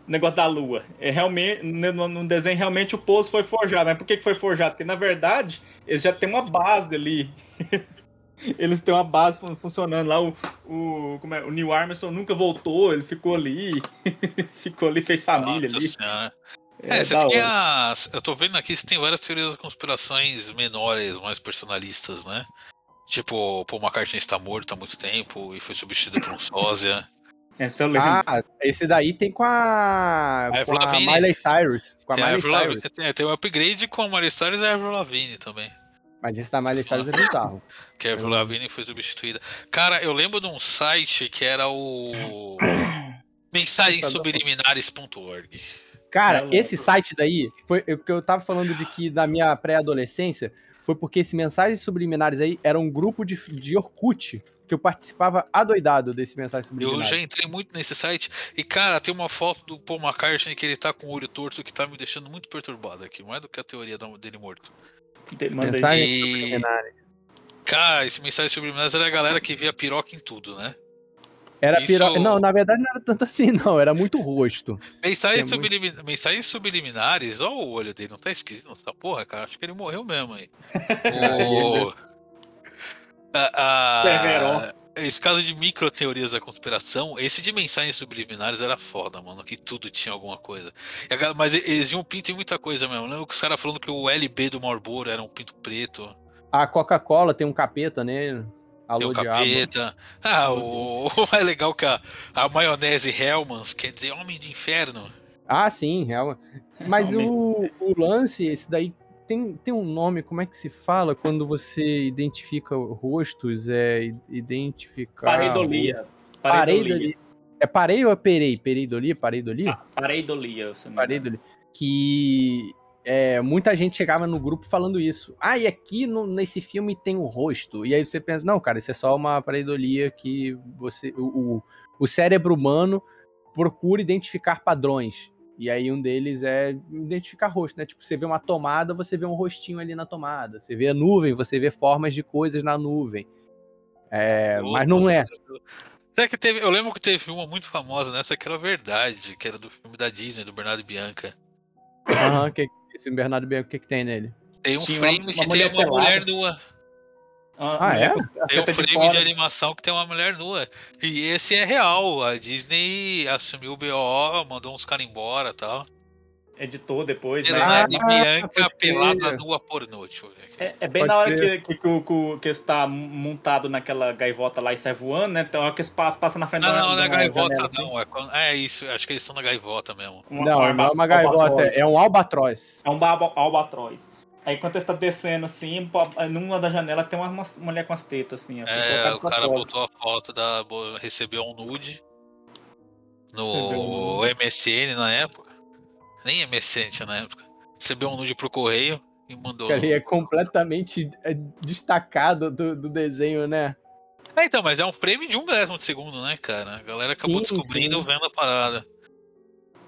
negócio da lua. É realmente, no, no desenho, realmente o pouso foi forjado. Mas por que, que foi forjado? Porque na verdade, eles já têm uma base ali. eles têm uma base fun- funcionando lá. O, o, como é, o Neil Armstrong nunca voltou, ele ficou ali. ficou ali, fez família Nossa ali. senhora. É, É, você tem as. Eu tô vendo aqui, você tem várias teorias das conspirações menores, mais personalistas, né? Tipo, Paul McCartney está morto há muito tempo e foi substituído por um sósia. Essa eu lembro. Ah, esse daí tem com a. A com a Lavigne. Miley Cyrus. Com a Tem, a Miley Lavigne- Cyrus. é, tem o upgrade com a Miley Cyrus e a Avril Lavigne também. Mas esse da Miley Cyrus é bizarro. Que a Avril Lavigne foi substituída. Cara, eu lembro de um site que era o. mensagensubliminares.org. Cara, É esse site daí, foi o que eu tava falando de que na minha pré-adolescência, foi porque esse Mensagens Subliminares aí era um grupo de, de Orkut que eu participava adoidado desse Mensagens Eu Subliminares. já entrei muito nesse site e, cara, tem uma foto do Paul McCartney que ele tá com o olho torto que tá me deixando muito perturbado aqui, mais do que a teoria dele morto. De-. Mensagens E- Subliminares. Cara, esse mensagem subliminares era a galera que via piroca em tudo, né? Era Isso- piro... Não, na verdade não era tanto assim, não. Era muito rosto. Mensagens, É muito- mensagens subliminares, ó o olho dele, não tá esquisito nessa porra, cara? Acho que ele morreu mesmo aí. O- A- a-. Esse caso de micro teorias da conspiração, esse de mensagens subliminares era foda, mano, que tudo tinha alguma coisa. Mas eles viam pinto em muita coisa mesmo. Lembra que os caras falando que o LB do Marlboro era um pinto preto. A Coca-Cola tem um capeta nele. Alô, Tem o diabo. capeta. Ah, o, mais legal que a, a maionese Hellmann's quer dizer homem de inferno. Ah, sim, real. Mas o, o lance, esse daí tem, tem um nome, como é que se fala quando você identifica rostos? É identificar. Pareidolia. Pareidolia. Pareidolia. É parei ou é perei? Pereidolia? Pareidolia? Pareidolia. me engano. Pareidolia. Que é, muita gente chegava no grupo falando isso. Ah, e aqui no- nesse filme tem um rosto. E aí você pensa, não, cara, isso é só uma pareidolia que você. O, o, o cérebro humano procura identificar padrões. E aí um deles é identificar rosto, né? Tipo, você vê uma tomada, você vê um rostinho ali na tomada. Você vê a nuvem, você vê formas de coisas na nuvem. É, mas não é. Será que teve. Eu lembro que teve uma muito famosa nessa que era verdade, que era do filme da Disney, do Bernardo e Bianca. Aham, que, esse Bernardo Bianco, o que, que tem nele? Tem um Tinha uma- frame uma que tem mulher uma mulher pelada. nua. Ah, Ah, é? Tem um de frame de, fora. animação que tem uma mulher nua. E esse é real. A Disney assumiu o BO, mandou uns caras embora e tal. Editou depois, né? E Ah, Bianca pelada nua pornô. É, é bem Pode na hora que, que, que, o- que, está montado naquela gaivota lá e sai voando, né? Tem uma hora que eles pa- passam na frente Não, da não, não é gaivota, janela, assim, não. É, quando- é isso, acho que eles estão na gaivota mesmo. uma- não, uma não é uma gaivota, albatroz. é um albatroz. É um albatroz. Aí quando está descendo assim, numa da janela tem uma, uma mulher com as tetas, assim. É, o cara botou a foto da. recebeu um nude no MSN na época. Nem tinha na época. Recebeu um nude pro correio e mandou. Ali é completamente é, destacado do, do desenho, né? É, então, mas é um frame de um décimo de segundo, né, cara? A galera acabou Sim, descobrindo sim. vendo a parada.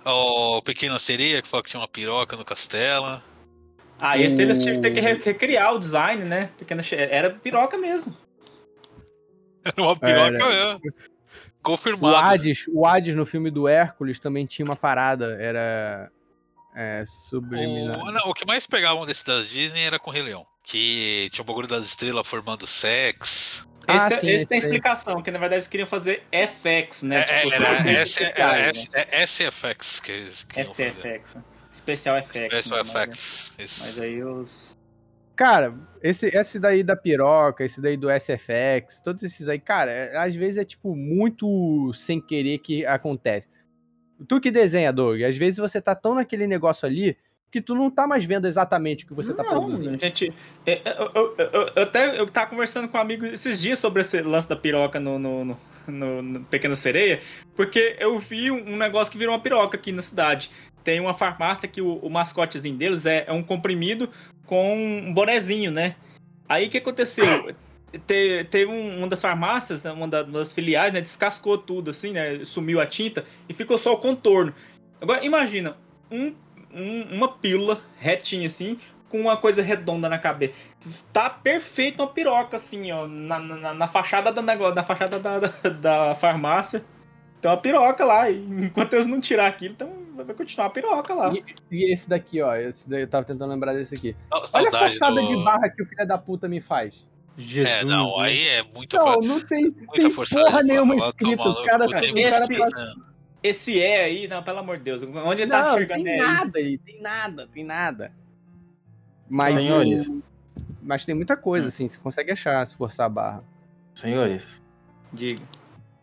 O Pequena Sereia, que falou que tinha uma piroca no castelo. Ah, esse eles tinham que ter que O- re- recriar o design, né? Pequena Era piroca mesmo. Era uma piroca Era. mesmo. O Confirmado. Hades, o Hades no filme do Hércules também tinha uma parada, era é, subliminar. O, não, o que mais pegavam desse das Disney era com o Rei Leão. Que tinha o bagulho das estrelas formando sex. Ah, Esse, sim, esse esse tem aí. explicação, que na verdade eles queriam fazer FX, né? É, Tipo, era efeitos S- especiais, era né? S- é SFX que eles queriam fazer. SFX. Special Effects. Special né? Mas- Effects. Mas Isso. aí os. Cara, esse, esse daí da piroca, esse daí do SFX, todos esses aí, cara, é- às vezes é tipo muito sem querer que acontece. Tu que desenha, Doug, às vezes você tá tão naquele negócio ali que tu não tá mais vendo exatamente o que você tá não, produzindo. gente. é, Eu, eu, eu- eu até eu tava conversando com um amigo esses dias sobre esse lance da piroca no, no, no, no- no Pequena Sereia, porque eu vi um, um negócio que virou uma piroca aqui na cidade. Tem uma farmácia que o, o mascotezinho deles é, é um comprimido com um bonezinho, né? Aí o que aconteceu? Te- Teve um, uma das farmácias, né, uma da- das filiais, né? Descascou tudo, assim, né? Sumiu a tinta e ficou só o contorno. Agora, imagina, um, um- uma pílula retinha, assim, com uma coisa redonda na cabeça. Tá perfeito uma piroca, assim, ó, na, na, na fachada do negócio, na fachada da, da, da farmácia. Tem uma piroca lá. E enquanto eles não tirar aquilo, então vai continuar a piroca lá. E, e esse daqui, ó, esse daí eu tava tentando lembrar desse aqui. Olha a forçada do... de barra que o filho da puta me faz. Jesus. É, não, né? aí é muito Não, não tem, muita tem porra nenhuma escrita. tomar Os caras cara esse- Esse é aí, não, pelo amor de Deus. Onde ele tá Não, enxergando tem é aí? nada aí, tem nada, tem nada. Mas, Senhores. mas tem muita coisa, assim, você consegue achar se forçar a barra. Senhores, Diga.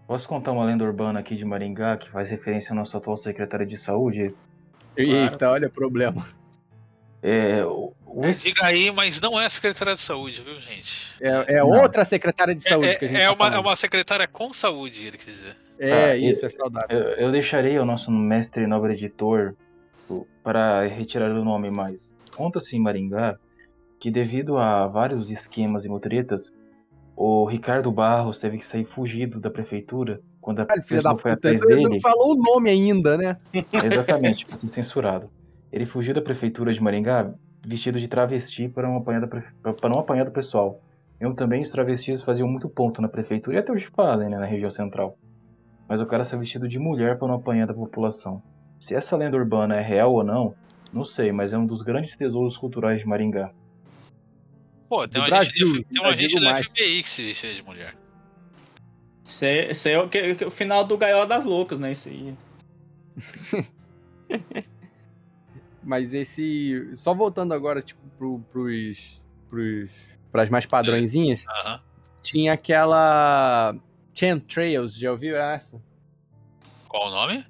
posso contar uma lenda urbana aqui de Maringá que faz referência ao nosso atual secretário de saúde? Eita, olha o problema. É, o, É, diga aí, mas não é a secretária de saúde, viu, gente? É, é outra secretária de saúde É, que a gente é tá uma, é uma secretária com saúde, ele quer dizer. É, Ah, isso, é saudável. Eu, eu deixarei o nosso mestre e nobre editor para retirar o nome, mas conta-se em Maringá que devido a vários esquemas e mutretas, o Ricardo Barros teve que sair fugido da prefeitura quando a da pessoa foi puta, atrás ele não dele. falou o nome ainda, né? Exatamente, pra ser censurado. Ele fugiu da prefeitura de Maringá vestido de travesti para não apanhar do, para não apanhar do pessoal. Eu também, os travestis faziam muito ponto na prefeitura, e até hoje fazem, né, na região central. Mas o cara saiu vestido de mulher para não apanhar da população. Se essa lenda urbana é real ou não, não sei, mas é um dos grandes tesouros culturais de Maringá. Pô, tem gente, Brasil, tem uma ainda gente digo da mais. FBI que se vestia de mulher. Isso aí, isso é o, que- que- o final do Gaiola das Loucas, né? Isso aí. Mas esse. Só voltando agora, tipo, pro, pros. pros pras mais padrõezinhas, Aham. tinha aquela. Chemtrails, já ouviu essa? Qual o nome?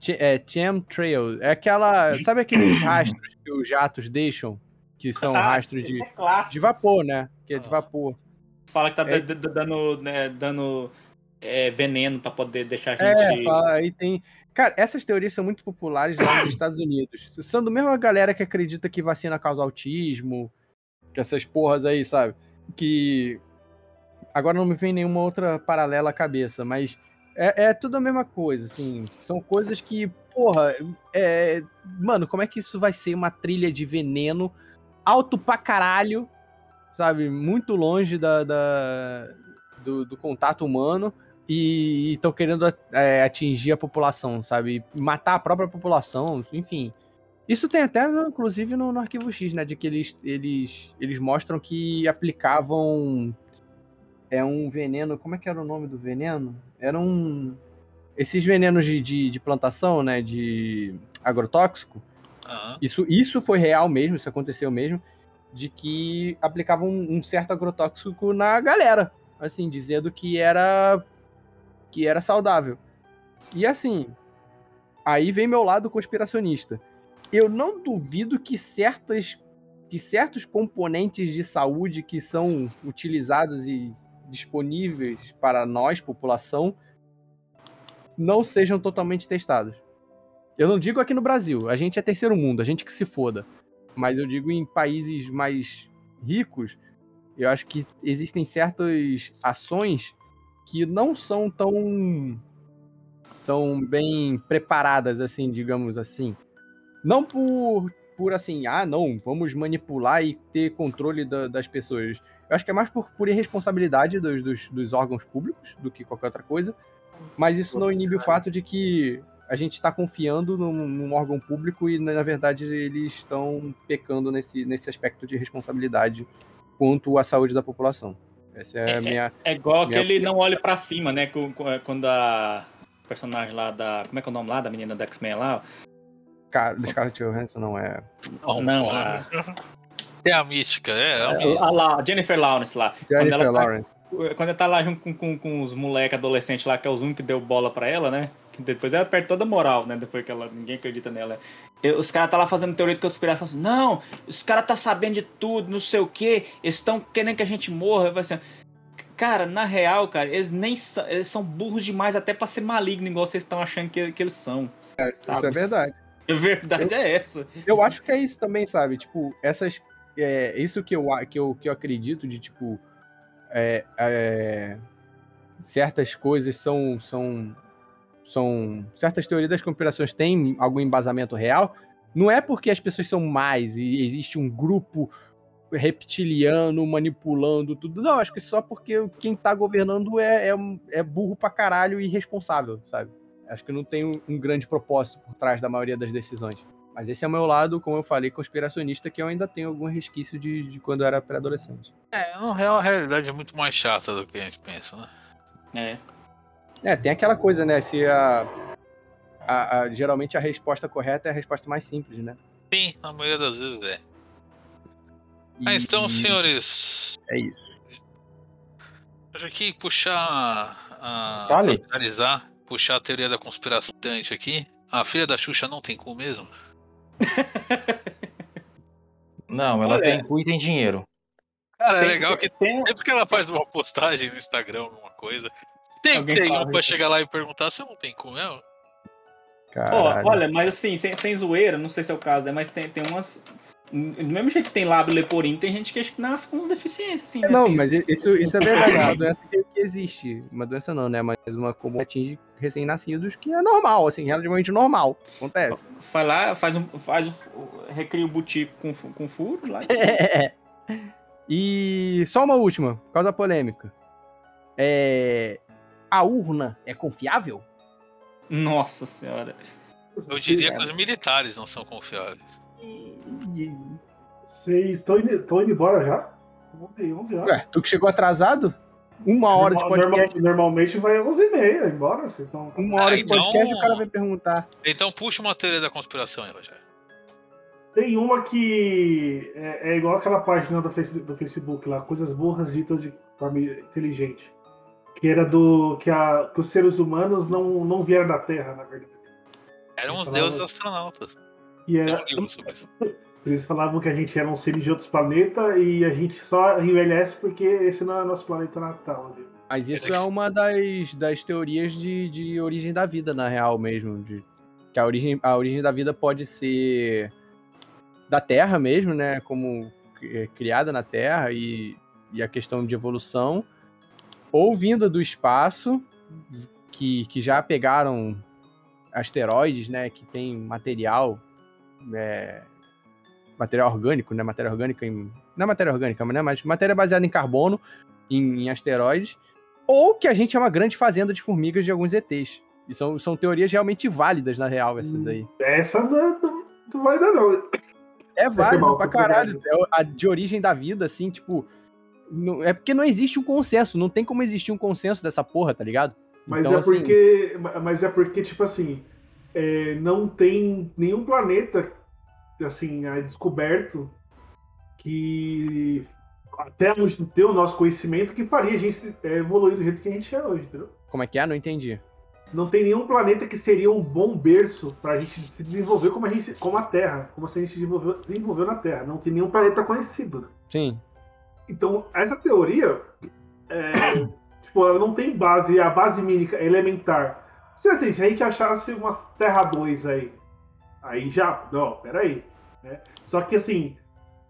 Che- É, chemtrails. É aquela. Sabe aqueles rastros que os jatos deixam? Que são Ah, rastros de, é de vapor, né? Que é de Ah. vapor. Fala que tá É. dando, né, dando é, veneno pra poder deixar a É, gente. fala, aí tem. Cara, essas teorias são muito populares lá nos Estados Unidos. São do mesmo galera que acredita que vacina causa autismo, que essas porras aí, sabe? Que. Agora não me vem nenhuma outra paralela à cabeça, mas é, é tudo a mesma coisa, assim. São coisas que, porra, é... mano, como é que isso vai ser uma trilha de veneno alto pra caralho, sabe? Muito longe da, da- do, do contato humano e estão querendo é, atingir a população, sabe? Matar a própria população, enfim. Isso tem até, inclusive, no, no Arquivo X, né? De que eles, eles, eles mostram que aplicavam é um veneno. Como é que era o nome do veneno? Era um. Esses venenos de, de, de plantação, né? De agrotóxico. Aham. Isso, isso foi real mesmo, isso aconteceu mesmo, de que aplicavam um, um certo agrotóxico na galera, assim, dizendo que era que era saudável. E assim, aí vem meu lado conspiracionista. Eu não duvido que certas que certos componentes de saúde que são utilizados e disponíveis para nós, população, não sejam totalmente testados. Eu não digo aqui no Brasil, a gente é terceiro mundo, a gente que se foda. Mas eu digo em países mais ricos, eu acho que existem certas ações que não são tão tão bem preparadas assim, digamos assim. Não por por assim, ah, não, vamos manipular e ter controle da- das pessoas. Eu acho que é mais por, por irresponsabilidade dos, dos, dos órgãos públicos do que qualquer outra coisa. Mas isso não inibe o fato de que a gente está confiando num, num órgão público e, na verdade, eles estão pecando nesse, nesse aspecto de responsabilidade quanto à saúde da população. Essa é a É, minha. É igual Minha- aquele Não Olhe Pra Cima, né? com- Quando a personagem lá da. Como é que é o nome lá? Da menina da X-Men lá? Ca- Scarlett Johansson não é. Não, Não, a- É a mítica, é. é a. A, lá, a Jennifer Lawrence lá. Jennifer ela tá- Lawrence. Quando ela tá lá junto com, com, com os moleques adolescentes lá, que é os únicos que deu bola pra ela, né? Que depois ela perde toda a moral, né? Depois que ela, ninguém acredita nela. E os caras tá lá fazendo teoria de conspiração. Assim, não, os caras tá sabendo de tudo, não sei o quê. Eles estão querendo que a gente morra. Vai ser... Cara, na real, cara, eles nem sa- eles são burros demais até pra ser maligno, igual vocês estão achando que, que eles são. É, isso é verdade. A verdade é essa. Eu acho que é isso também, sabe? Tipo, essas. É, isso que eu, que, eu, que eu acredito de, tipo. é, é, certas coisas são, são. São. Certas teorias das conspirações têm algum embasamento real. Não é porque as pessoas são mais e existe um grupo reptiliano manipulando tudo. Não, acho que só porque quem tá governando é, é, um- é burro pra caralho e irresponsável, sabe? Acho que não tem um, um grande propósito por trás da maioria das decisões. Mas esse é o meu lado, como eu falei, conspiracionista, que eu ainda tenho algum resquício de, de quando eu era pré-adolescente. É, no real, a realidade é muito mais chata do que a gente pensa, né? É. É, tem aquela coisa, né? Se a, a- a- geralmente a resposta correta é a resposta mais simples, né? Sim, na maioria das vezes é. E- Mas então, senhores, É isso. Hoje aqui puxar a. Finalizar, puxar a teoria da conspiração aqui. A filha da Xuxa não tem cu mesmo? Não, ela Olha. tem cu e tem dinheiro. Cara, é Tem- legal que tem- sempre que ela faz uma postagem no Instagram, alguma coisa, tem fala um pra chegar lá e perguntar se não tem cu mesmo. Ó, olha, mas assim, sem, sem zoeira, não sei se é o caso, né? Mas tem, tem umas. Do mesmo jeito que tem lábio leporino, tem gente que nasce com deficiências, assim, né? Não, Sem- mas isso, isso é verdade. É uma doença que, existe. Uma doença não, né? Mas uma comum atinge recém-nascidos, que é normal, assim, relativamente normal. Acontece. Vai lá, faz um. Faz um recria o butico com, com furo lá. É. E só uma última, por causa da polêmica. É... A urna é confiável? Nossa senhora. Eu diria que os militares não são confiáveis. Vocês estão indo, estão indo embora já? 11, 11 horas. Ué, tu que chegou atrasado? Uma hora de Normal- podcast. normal- normalmente vai 11 e meia embora. Vocês. Uma hora Ah, de então- podcast, o cara vai perguntar. Então puxa uma teoria da conspiração aí, Rogério. Tem uma que é, é igual aquela página do, Face- do Facebook lá, coisas burras ditas de forma inteligente. Que era do que, a, que os seres humanos não, não vieram da Terra, na verdade. Eram os deuses astronautas. E Tem era, um livro sobre isso. eles falavam que a gente era um seres de outros planetas e a gente só envelhece porque esse não é nosso planeta natal. né? Mas isso é uma das, das teorias de, de origem da vida, na real mesmo. De, que a origem, a origem da vida pode ser da Terra mesmo, né? Como é, criada na Terra e, e a questão de evolução. Ou vinda do espaço, que, que já pegaram asteroides, né? Que tem material. é, material orgânico, né? Matéria orgânica em. Não é matéria orgânica, mas, né? mas matéria baseada em carbono em, em asteroides, ou que a gente é uma grande fazenda de formigas de alguns ETs. E são, são teorias realmente válidas, na real, essas Hum. aí. Essa não, não, não vai dar, não. É válido mal, pra caralho. É a de origem da vida, assim, tipo. Não- é porque não existe um consenso. Não tem como existir um consenso dessa porra, tá ligado? Mas Então, é assim, porque. Mas é porque, tipo assim, é, não tem nenhum planeta assim, é, descoberto que até onde tem o nosso conhecimento que faria a gente evoluir do jeito que a gente é hoje, entendeu? Como é que é? Não entendi. Não tem nenhum planeta que seria um bom berço pra gente se desenvolver como a gente, como a Terra, como se a gente desenvolveu, desenvolveu na Terra. Não tem nenhum planeta conhecido. né? Sim. Então, essa teoria, é, tipo, ela não tem base, a base mínima elementar. Se, assim, se a gente achasse uma Terra 2 aí, aí já, não, peraí. Né? Só que assim,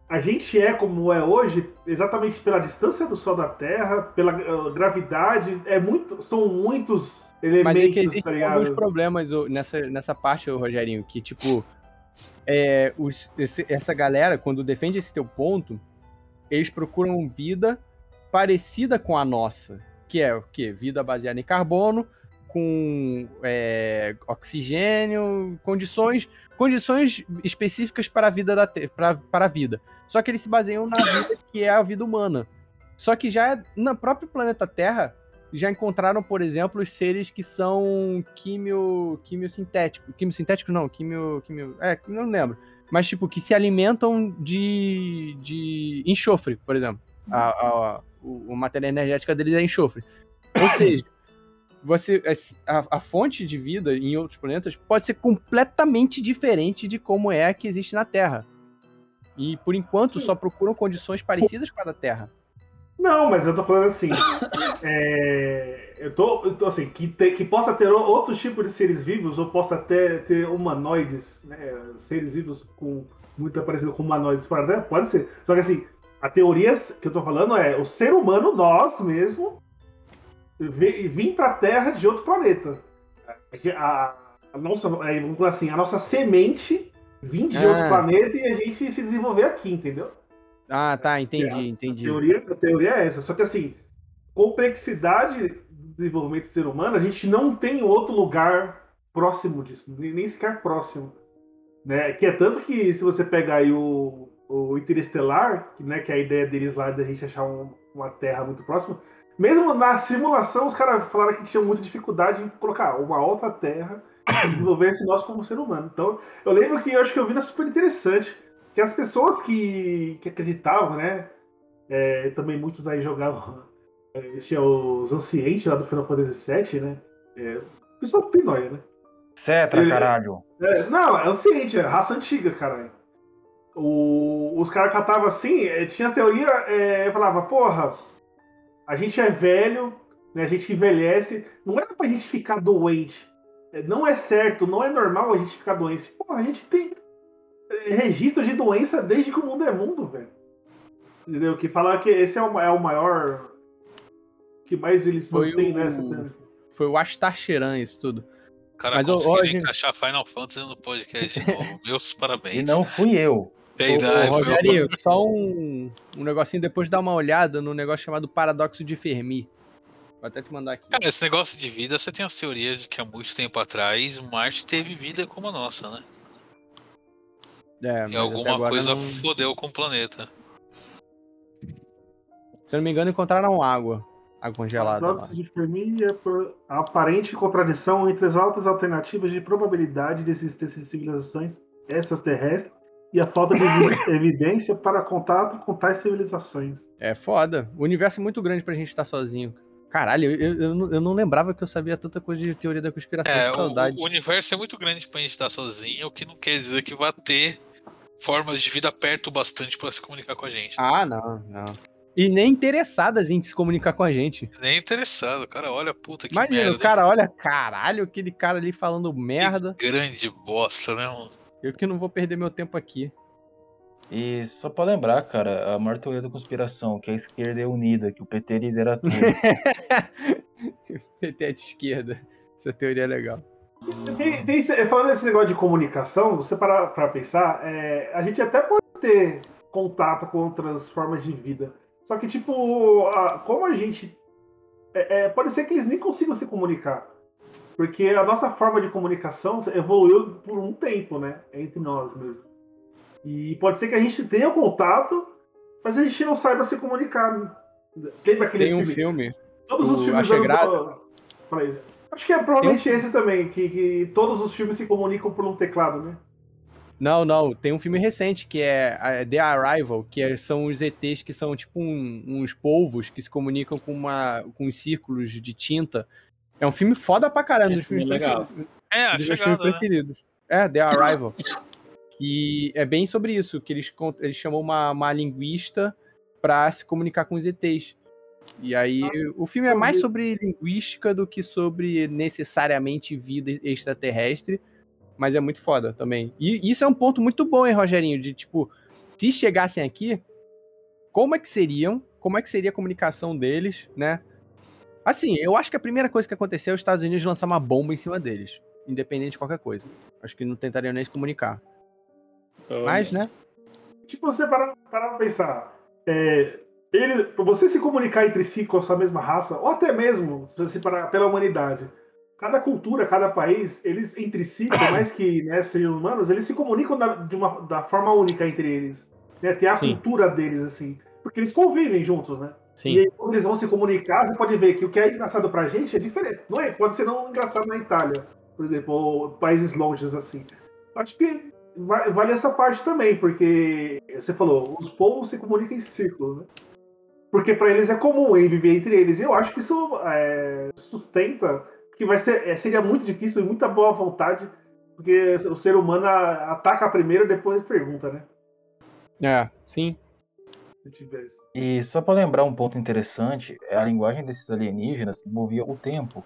a gente é como é hoje, exatamente pela distância do Sol da Terra, pela ah, gravidade, é muito, são muitos elementos, Mas é que tá existem ligado? alguns problemas nessa, nessa parte, Rogerinho, que, tipo, é, os- esse- essa galera, quando defende esse teu ponto, eles procuram vida parecida com a nossa, que é o quê? Vida baseada em carbono, com é, oxigênio, condições, condições específicas para a vida da pra, para a vida. Só que eles se baseiam na vida que é a vida humana. Só que já no próprio planeta Terra já encontraram, por exemplo, os seres que são quimio, quimiosintéticos. Quimiosintéticos não, quimio, quimio. É, não lembro. Mas, tipo, que se alimentam de, de enxofre, por exemplo. A, a, o, a matéria energética deles é enxofre. Ou seja, você, a, a fonte de vida em outros planetas pode ser completamente diferente de como é a que existe na Terra. E, por enquanto, só procuram condições parecidas com a da Terra. Não, mas eu tô falando assim. é, eu, tô, eu tô assim, que, te- que possa ter outros tipos de seres vivos, ou possa até ter humanoides, né? Seres vivos com muito parecido com humanoides pode ser. Só que assim, a teoria que eu tô falando é o ser humano, nós mesmo, vir pra Terra de outro planeta. A, a nossa, é, vamos falar assim, a nossa semente vir de Ah. outro planeta e a gente se desenvolver aqui, entendeu? Ah, tá, entendi, A entendi. teoria, a teoria é essa. Só que assim, complexidade desenvolvimento do ser humano, a gente não tem outro lugar próximo disso, nem nem sequer próximo. Né? Que é tanto que se você pegar aí o, o Interestelar, que, né, que é a ideia deles lá da gente achar um- uma Terra muito próxima, mesmo na simulação os caras falaram que tinham muita dificuldade em colocar uma outra Terra e desenvolver esse nós como ser humano. Então, eu lembro que eu acho que eu vi na super interessante que as pessoas que, que acreditavam, né, é, também muitos aí jogavam. É, tinha os ancientes lá do Final Fantasy VII, né? É, o pessoal pinóia, né? Cetra, Ele- caralho. É, não, é anciente, é raça antiga, caralho. O, os caras catavam assim, é, tinha a teoria, é, falava, porra, a gente é velho, né, a gente envelhece, não era pra gente ficar doente. É, Não é certo, não é normal a gente ficar doente. Porra, a gente tem. registro de doença desde que o mundo é mundo, velho. Entendeu? Que fala que esse é o, é o maior. Que mais eles Foi mantêm o- nessa. Foi o Astacheran isso tudo. O cara Mas, ô, gente- encaixar Final Fantasy no podcast de novo. Meus parabéns. E não fui eu. Ei, Ô, Rogerinho, só um, um negocinho, depois dá uma olhada no negócio chamado Paradoxo de Fermi. Vou até te mandar aqui. Cara, esse negócio de vida, você tem as teorias de que há muito tempo atrás Marte teve vida como a nossa, né? É, mas E alguma coisa não- fodeu com o planeta. Se eu não me engano, encontraram água. Água congelada lá. Paradoxo de Fermi é por- a aparente contradição entre as altas alternativas de probabilidade de existência de civilizações extraterrestres e a falta de evi- evidência para contato com tais civilizações. É foda. O universo é muito grande pra gente estar sozinho. Caralho, eu, eu, eu não- lembrava que eu sabia tanta coisa de teoria da conspiração. É, que o, saudade. o universo é muito grande pra gente estar sozinho, o que não quer dizer que vai ter formas de vida perto o bastante pra se comunicar com a gente. Ah, não, não. E nem interessadas em se comunicar com a gente. Nem interessado, cara, olha, puta que Imagina, merda. o cara olha, caralho, aquele cara ali falando merda. Grande bosta, né, mano? Eu que não vou perder meu tempo aqui. E só pra lembrar, cara, a maior teoria da conspiração, que a esquerda é unida, que o PT lidera tudo. PT é de esquerda. Essa teoria é legal. Tem- tem falando desse negócio de comunicação, você parar pra pensar, é, a gente até pode ter contato com outras formas de vida. Só que, tipo, a- como a gente. é, é, pode ser que eles nem consigam se comunicar. Porque a nossa forma de comunicação evoluiu por um tempo, né? Entre nós mesmo. E pode ser que a gente tenha contato, mas a gente não saiba se comunicar. Lembra aquele Tem um filme? filme. Todos os filmes A Chegada? Acho que é provavelmente um- esse também, que, que todos os filmes se comunicam por um teclado, né? Não, não. Tem um filme recente que é a- The Arrival, que é- são os ETs que são tipo um- uns polvos que se comunicam com, uma, com círculos de tinta. É um filme foda pra caramba. Esse filme é legal. É, a dos meus filmes chegada, né? preferidos. É, The Arrival. que é bem sobre isso, que eles, eles chamam uma, uma linguista pra se comunicar com os ETs. E aí, o filme é mais sobre linguística do que sobre necessariamente vida extraterrestre, mas é muito foda também. E isso é um ponto muito bom, hein, Rogerinho? De tipo, se chegassem aqui, como é que seriam? Como é que seria a comunicação deles, né? Assim, eu acho que a primeira coisa que aconteceu é os Estados Unidos lançar uma bomba em cima deles, independente de qualquer coisa. Acho que não tentariam nem se comunicar. Mas, né? Tipo, você parar parar pra pensar. É, ele, você se comunicar entre si com a sua mesma raça, ou até mesmo se parar pela humanidade, cada cultura, cada país, eles entre si, por mais que né, sejam humanos, eles se comunicam da, de uma, da forma única entre eles. Né? Tem a Sim. cultura deles, assim. Porque eles convivem juntos, né? Sim. E aí, quando eles vão se comunicar, você pode ver que o que é engraçado pra gente é diferente. Não é, pode ser não engraçado na Itália, por exemplo, ou países longes assim. Acho que va- vale essa parte também, porque você falou, os povos se comunicam em círculo, né? Porque pra eles é comum ele viver entre eles. E eu acho que isso é, sustenta que vai ser, é, seria muito difícil e muita boa vontade, porque o ser humano a- ataca primeiro e depois pergunta, né? É, sim. E só pra lembrar um ponto interessante, é a linguagem desses alienígenas envolvia o tempo.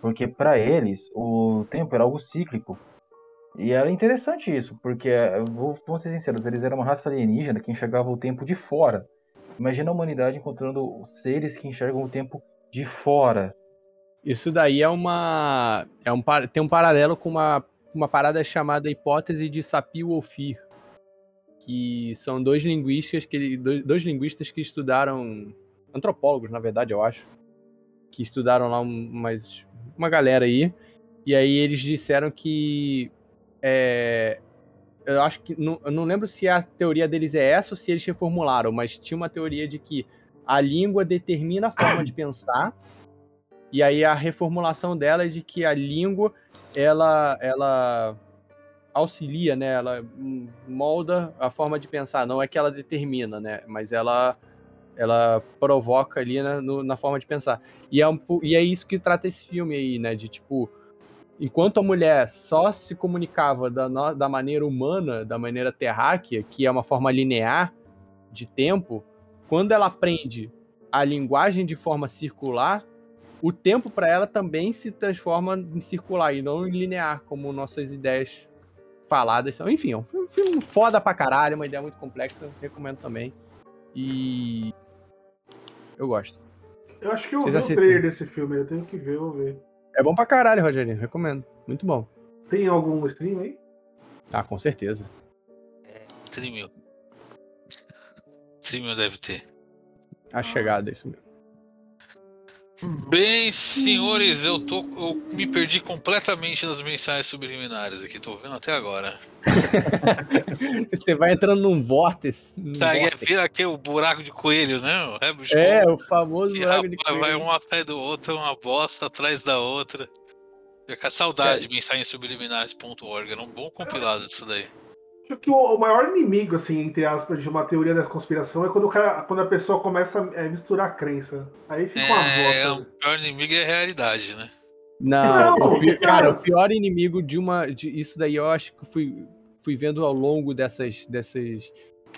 Porque pra eles, o tempo era algo cíclico. E era interessante isso, porque, eu vou, vamos ser sinceros, eles eram uma raça alienígena que enxergava o tempo de fora. Imagina a humanidade encontrando seres que enxergam o tempo de fora. Isso daí é uma. É um, tem um paralelo com uma, uma parada chamada hipótese de Sapir-Whorf, que são dois linguistas que dois, dois linguistas que estudaram antropólogos, na verdade, eu acho, que estudaram lá um- umas, uma galera aí, e aí eles disseram que é, eu acho que não, eu não lembro se a teoria deles é essa ou se eles reformularam, mas tinha uma teoria de que a língua determina a forma de pensar e aí a reformulação dela é de que a língua ela ela auxilia, né? Ela molda a forma de pensar, não é que ela determina, né? Mas ela ela provoca ali na, no- na forma de pensar. E é, um, e é isso que trata esse filme aí, né? De tipo, enquanto a mulher só se comunicava da, da maneira humana, da maneira terráquea, que é uma forma linear de tempo, quando ela aprende a linguagem de forma circular, o tempo para ela também se transforma em circular e não em linear, como nossas ideias faladas são. Enfim, é um filme- foda pra caralho, uma ideia muito complexa, recomendo também. E. Eu gosto. Eu acho que eu Vocês vi o aceitam? trailer desse filme, eu tenho que ver, vou ver. É bom pra caralho, Rogerinho, recomendo. Muito bom. Tem algum stream aí? Ah, com certeza. Streaming. Streaming deve ter. A chegada, isso mesmo. Bem, senhores, eu tô. Eu me perdi completamente nas mensagens subliminares aqui, tô vendo até agora. Você vai entrando num vórtice. num Sabe, é, vira aqui o buraco de coelho, né? O É, o famoso buraco de rapaz, vai coelho. um atrás do outro, uma bosta atrás da outra. Saudade de mensagens subliminares.org. Era um bom compilado disso daí. Acho que o, maior inimigo, assim, entre aspas, de uma teoria da conspiração é quando, o cara, quando a pessoa começa a é, misturar a crença. Aí fica uma É, bosta. o pior inimigo é a realidade, né? Não, Não, o pi- cara, cara. o pior inimigo de uma. De, isso daí eu acho que fui, fui vendo ao longo dessas, dessas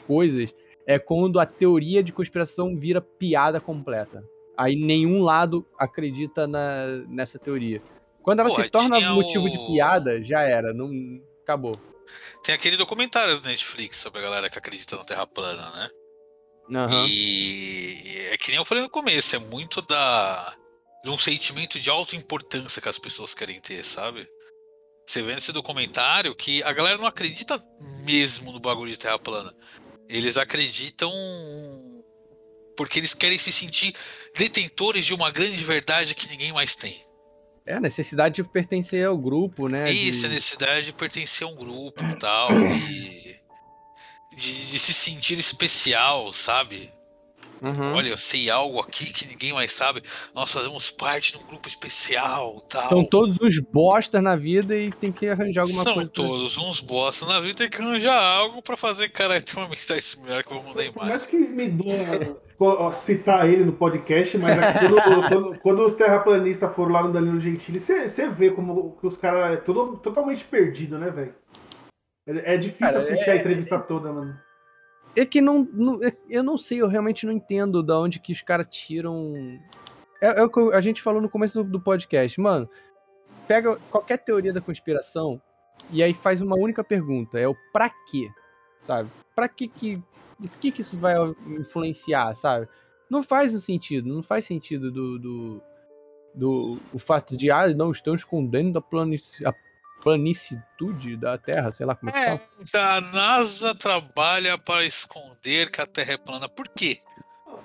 coisas. É quando a teoria de conspiração vira piada completa. Aí nenhum lado acredita na, nessa teoria. Quando ela Pô, se torna motivo de o- piada, já era. Não, acabou. Tem aquele documentário do Netflix sobre a galera que acredita na Terra plana, né? Aham. E é que nem eu falei no começo, é muito da de um sentimento de autoimportância que as pessoas querem ter, sabe? Você vê nesse documentário que a galera não acredita mesmo no bagulho de terra plana. Eles acreditam porque eles querem se sentir detentores de uma grande verdade que ninguém mais tem. É a necessidade de pertencer ao grupo, né? Isso, de- a necessidade de pertencer a um grupo e tal, de, de se sentir especial, sabe? Uhum. Olha, eu sei algo aqui que ninguém mais sabe. Nós fazemos parte de um grupo especial tal. São todos uns bostas na vida e tem que arranjar alguma São coisa. pra- todos uns bosta na vida tem que arranjar algo pra fazer cara ter uma mensagem similar que eu vou mandar em Por mais. mais que me doa citar ele no podcast, mas aqui quando, quando- quando os terraplanistas foram lá no Danilo Gentili, você vê como que os caras é tudo totalmente perdido, né, velho? É, é difícil Cara, assistir é- a entrevista toda, mano. É que não, não- Eu não sei, eu realmente não entendo da onde que os caras tiram. É, é o que a gente falou no começo do, do podcast. Mano, pega qualquer teoria da conspiração e aí faz uma única pergunta: é o pra quê? Sabe? Pra que que. O que que isso vai influenciar, sabe? Não faz sentido, não faz sentido do. do, do- o fato de, ah, não estão escondendo a planicitude da Terra, sei lá como é que fala. A NASA trabalha para esconder que a Terra é plana. Por quê?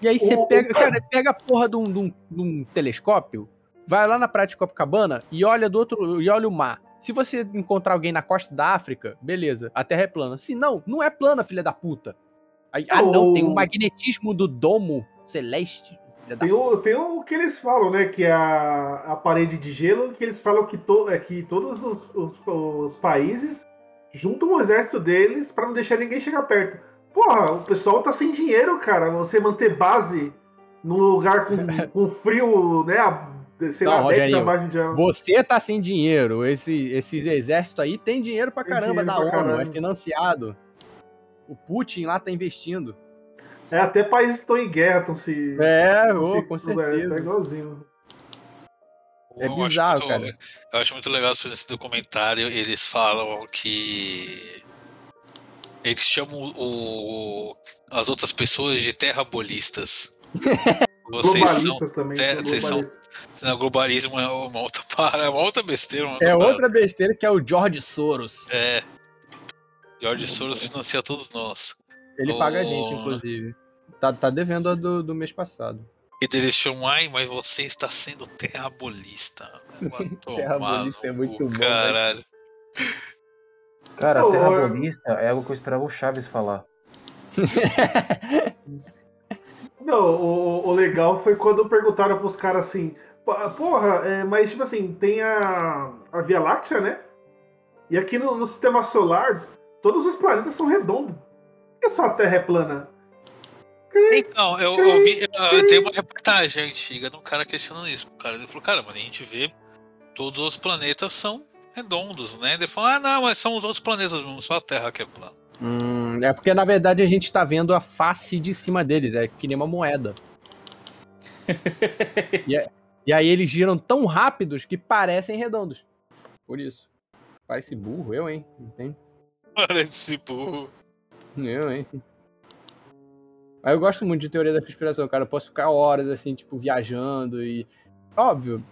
E aí você pega, cara, pega a porra de um, de um- de um telescópio, vai lá na praia de Copacabana e olha do outro e olha o mar. Se você encontrar alguém na costa da África, beleza, a Terra é plana. Se não, não é plana, filha da puta. Aí, ah, não, tem o magnetismo do domo celeste. Tem o, tem o que eles falam, né? Que é a, a parede de gelo, que eles falam que, to, é, que todos os, os- os países juntam o exército deles pra não deixar ninguém chegar perto. Porra, o pessoal tá sem dinheiro, cara. Você manter base num lugar com, com frio, né? a- Sei Não, lá, 10 Rogerinho, abaixo de Você tá sem dinheiro. Esse, esses exércitos aí tem dinheiro pra Tem caramba dinheiro da pra ONU, é caramba. financiado. O Putin lá tá investindo. É, até países que estão em guerra estão se. É, tão ô, se- com é, certeza. Tá igualzinho. É Eu acho bizarro, muito- cara. Eu acho muito legal se nesse documentário eles falam que eles chamam o, as outras pessoas de terrabolistas. Vocês são. Também. é, são vocês são-. Não, globalismo é uma outra, para, é uma outra besteira. Uma É outra outra besteira que é o George Soros. É. George Soros financia todos nós. Ele paga a Oh. gente, inclusive. Tá, tá devendo a do, do mês passado. E eles chamam, ai, mas você está sendo terrabolista. Terrabolista é muito bom, Caralho. Cara, Ô, terraplanista é algo que eu esperava o Chaves falar. Não, o, o legal foi quando perguntaram pros caras assim, "Pô, porra, é, mas tipo assim, tem a, a Via Láctea, né? E aqui no, no sistema solar, todos os planetas são redondos. Por que só a Terra é plana? Então, eu, eu vi, eu, tem uma reportagem antiga de um cara questionando isso. O cara ele falou, cara, mas a gente vê todos os planetas são redondos, né? Ele falou, ah, não, mas são os outros planetas mesmo, só a Terra que é plana. Hum, é porque, na verdade, a gente tá vendo a face de cima deles. É que nem uma moeda. e, é- e aí eles giram tão rápidos que parecem redondos. Por isso. Parece burro, eu, hein? Entende? Esse burro. Eu, hein? Mas eu gosto muito de teoria da conspiração, cara. Eu posso ficar horas, assim, tipo, viajando e. Óbvio.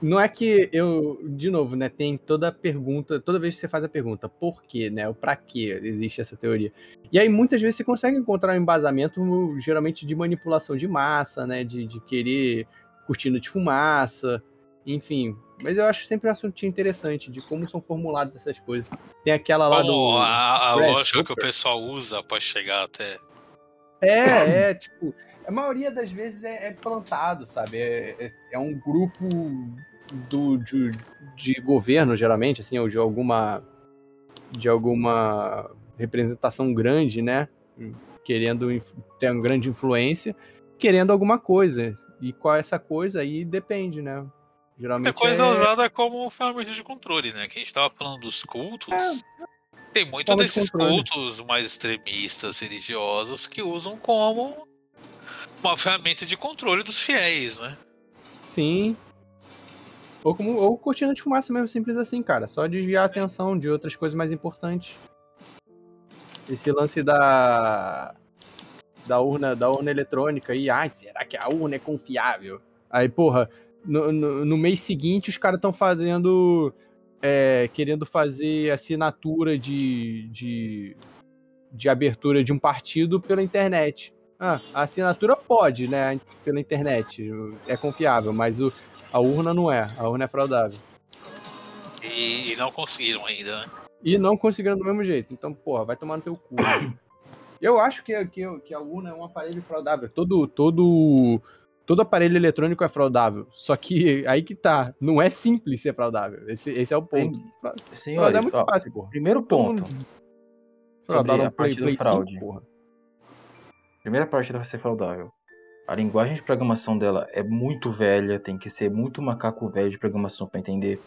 Não é que eu, de novo, né, tem toda a pergunta, toda vez que você faz a pergunta, por quê, né, o pra que existe essa teoria. E aí muitas vezes você consegue encontrar um embasamento, geralmente de manipulação de massa, né, de, de querer cortina de fumaça, enfim. Mas eu acho sempre um assunto interessante de como são formuladas essas coisas. Tem aquela lá do. a, a lógica que o pessoal usa pra chegar até. É, é, tipo, a maioria das vezes é, é plantado, sabe? É, é, é um grupo do, de, de governo, geralmente, assim, ou de alguma de alguma representação grande, né? Querendo ter uma grande influência, querendo alguma coisa. E qual é essa coisa aí depende, né? Geralmente É coisa é... usada como ferramenta de controle, né? Que a gente tava falando dos cultos. Tem muito de desses controle. cultos mais extremistas religiosos que usam como uma ferramenta de controle dos fiéis, né? Sim. Ou, como, ou cortina de fumaça mesmo, simples assim, cara. Só desviar a atenção de outras coisas mais importantes. Esse lance da. Da urna, da urna eletrônica aí. Ai, será que a urna é confiável? Aí, porra, no, no, no mês seguinte os caras estão fazendo. É, querendo fazer assinatura de, de. de abertura de um partido pela internet. Ah, a assinatura pode, né? Pela internet. É confiável, mas o, a urna não é. A urna é fraudável. E, e não conseguiram ainda, né? E não conseguiram do mesmo jeito. Então, porra, vai tomar no teu cu. Eu acho que, que, que a urna é um aparelho fraudável. Todo, todo, todo aparelho eletrônico é fraudável. Só que aí que tá. Não é simples ser fraudável. Esse, esse é o ponto. Fra- Fraudar é muito ó, fácil, porra. primeiro ponto. Fraudar no a Play, Play 5, fraude. porra. Primeira parte vai ser fraudável. A linguagem de programação dela é muito velha, tem que ser muito macaco velho de programação para entender.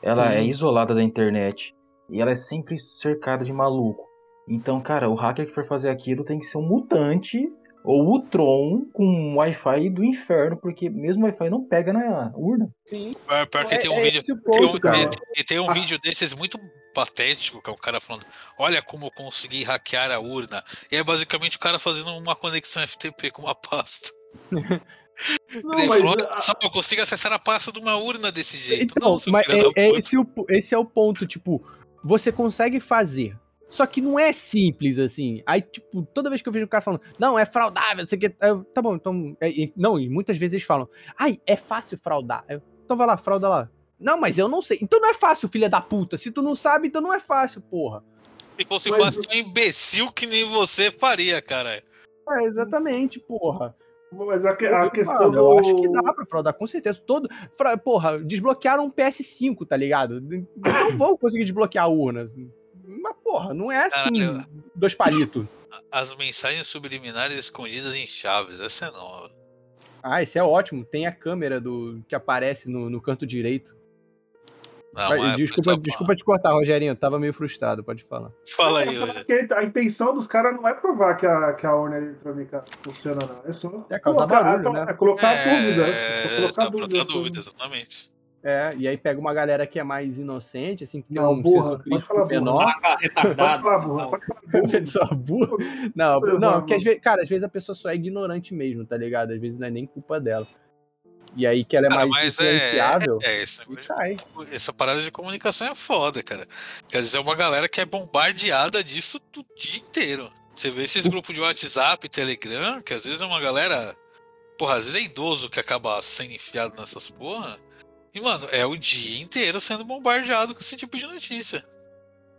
Ela Sim. é isolada da internet e ela é sempre cercada de maluco. Então, cara, o hacker que for fazer aquilo tem que ser um mutante ou o Tron com um Wi-Fi do inferno, porque mesmo o Wi-Fi não pega na urna. Sim. Pior, pior que É- tem um é vídeo. esse o tem ponto, um, e, e tem um vídeo desses muito patético, que é o cara falando, olha como eu consegui hackear a urna. E é basicamente o cara fazendo uma conexão FTP com uma pasta. Não, Ele mas falou, a- "Olha só, eu consigo acessar a pasta de uma urna desse jeito. Então, não, mas é, é esse, o, esse é o ponto, tipo, você consegue fazer. Só que não é simples assim. Aí, tipo, toda vez que eu vejo um cara falando, não, é fraudável, não sei o que. eu, Tá bom, então. é- e- não, e muitas vezes eles falam, ai, é fácil fraudar. Eu, então vai lá, frauda lá. Não, mas eu não sei. Então não é fácil, filha da puta. Se tu não sabe, então não é fácil, porra. Se fosse Mas- fácil, um imbecil que nem você faria, cara. É, exatamente, porra. Mas a, que- a Mano, questão eu do... acho que dá pra fraudar, com certeza. Todo, fra- porra, desbloquearam um PS5, tá ligado? Então vão conseguir desbloquear a urna. Mas, porra, não é assim, Caralho. dois palitos. As mensagens subliminares escondidas em chaves, essa é nova. Ah, esse é ótimo. Tem a câmera do que aparece no, no canto direito. Não, mas, desculpa, pessoal, desculpa te cortar, Rogerinho. Eu tava meio frustrado, pode falar. Fala aí, acho que a intenção dos caras não é provar que a, que a urna eletrônica funciona, não. É só É causar colocar, barulho, é, né? é colocar dúvida. É, É, só colocar dúvida. dar dúvida, exatamente. É, e aí pega uma galera que é mais inocente, assim, que tem Não, um burra, senso crítico falar menor. Vaca Pode retardado. falar, burra. Pode falar, burra. Não, não, vou- porque às vezes, cara, às vezes a pessoa só é ignorante mesmo, tá ligado? Às vezes não é nem culpa dela. E aí que ela é Cara, mais mas é, influenciável, é esse negócio cai. essa parada de comunicação é foda, cara. Quer dizer, é uma galera que é bombardeada disso o dia inteiro. Você vê esses grupos de WhatsApp, Telegram, que às vezes é uma galera. Porra, às vezes é idoso que acaba sendo enfiado nessas porra. E, mano, é o dia inteiro sendo bombardeado com esse tipo de notícia.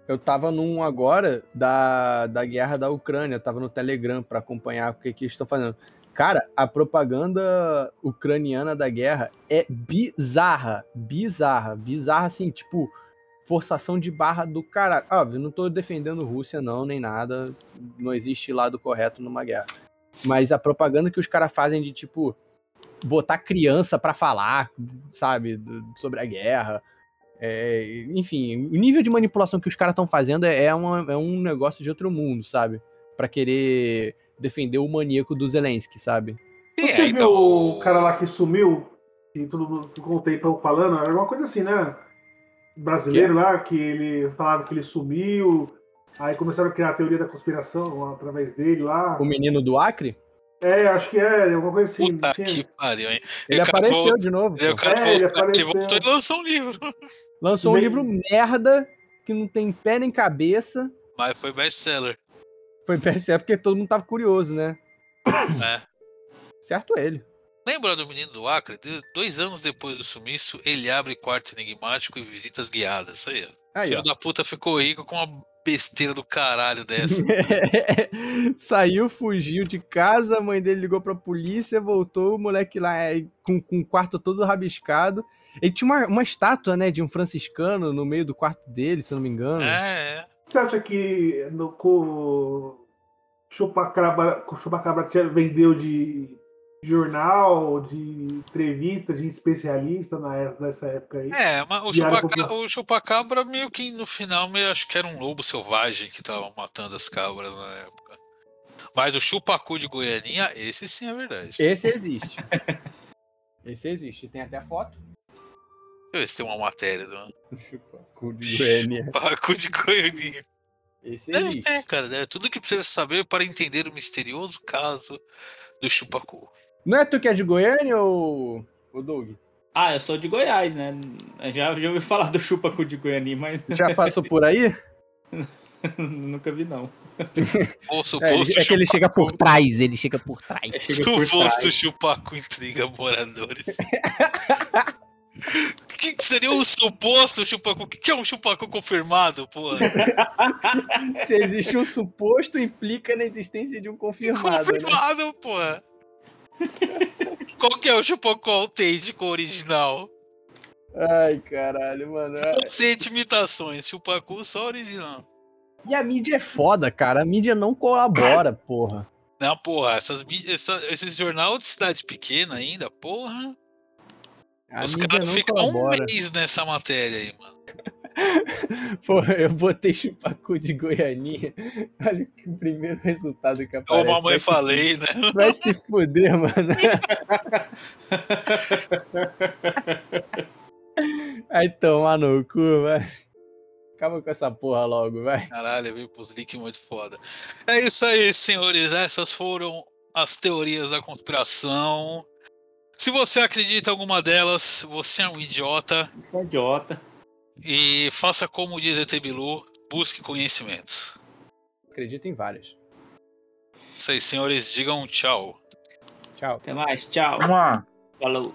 Eu tava num agora da, da guerra da Ucrânia, tava no Telegram pra acompanhar o que, que eles estão fazendo. Cara, a propaganda ucraniana da guerra é bizarra, bizarra, bizarra assim, tipo, forçação de barra do caralho. Óbvio, não tô defendendo Rússia não, nem nada, não existe lado correto numa guerra. Mas a propaganda que os caras fazem de, tipo, botar criança pra falar, sabe, do- sobre a guerra, é, enfim, o nível de manipulação que os caras estão fazendo é, é, uma- é um negócio de outro mundo, sabe? Pra querer defender o maníaco do Zelensky, sabe? Sim, Você é, então. o cara lá que sumiu, que todo mundo ficou um tempão falando, era uma coisa assim, né? Brasileiro lá, que ele falava que ele sumiu, Aí começaram a criar a teoria da conspiração através dele lá. O menino do Acre? É, acho que é, alguma coisa assim. Puta não tinha? que pariu, hein? Ele apareceu voltou- de novo. É, ele voltou, ele apareceu. voltou e lançou um livro. Lançou um Bem- livro merda, que não tem pé nem cabeça. Mas foi best-seller. Foi perceber porque todo mundo tava curioso, né? É. Certo ele. Lembra do menino do Acre? Dois anos depois do sumiço, ele abre quarto enigmático e visitas guiadas. Isso aí, ó. Aí, Filho ó. da puta ficou rico com uma besteira do caralho dessa. Saiu, fugiu de casa, a mãe dele ligou pra polícia, voltou, o moleque lá é, com, com o quarto todo rabiscado. Ele tinha uma, uma estátua, né, de um franciscano no meio do quarto dele, se eu não me engano. é, é. Você acha que no, com o Chupacabra, com o Chupacabra vendeu de jornal, de entrevista, de especialista na, nessa época aí? É, mas o, chupaca- o chupacabra meio que no final meio, acho que era um lobo selvagem que tava matando as cabras na época. Mas o chupacu de Goianinha, esse sim é verdade. Esse existe. Esse existe. Tem até foto. Deixa eu ver se tem uma matéria do Chupacu de Goiânia. chupacu de Goianinha. Esse Deve existe. ter, cara. Deve tudo que precisa saber para entender o misterioso caso do chupacu. Não é tu que é de Goiânia ou, ou Doug? Ah, eu sou de Goiás, né? Já, já ouvi falar do chupacu de Goiânia, mas Já passou por aí? nunca vi, não. É, ele- suposto é que ele chega por trás, ele chega por trás. É, chega por Suposto trás. chupacu intriga moradores. O que, que seria um suposto chupacu? O que, que é um chupacu confirmado, porra? Se existe um suposto, implica na existência de um confirmado. Né? confirmado, porra. Qual que é o chupacu autêntico original? Ai, caralho, mano. Sente imitações, chupacu só original. E a mídia é foda, cara. A mídia não colabora, porra. Não, porra, essas, essa, esses jornal de cidade pequena ainda, porra. A os caras ficam um mês nessa matéria aí, mano. Porra, eu botei chupacu de Goianinha. Olha o primeiro resultado que Ô, aparece. mamãe Vai se- falei, né? Vai se fuder, mano. Aí tomar no cu, vai. Acaba com essa porra logo, vai. Caralho, veio pros leaks muito foda. É isso aí, senhores. Essas foram as teorias da conspiração. Se você acredita em alguma delas, você é um idiota. Isso é idiota. E faça como diz ET Bilu, busque conhecimentos. Acredito em várias. Isso aí, senhores. Digam tchau. Tchau. Até mais, tchau. Vamos lá. Falou.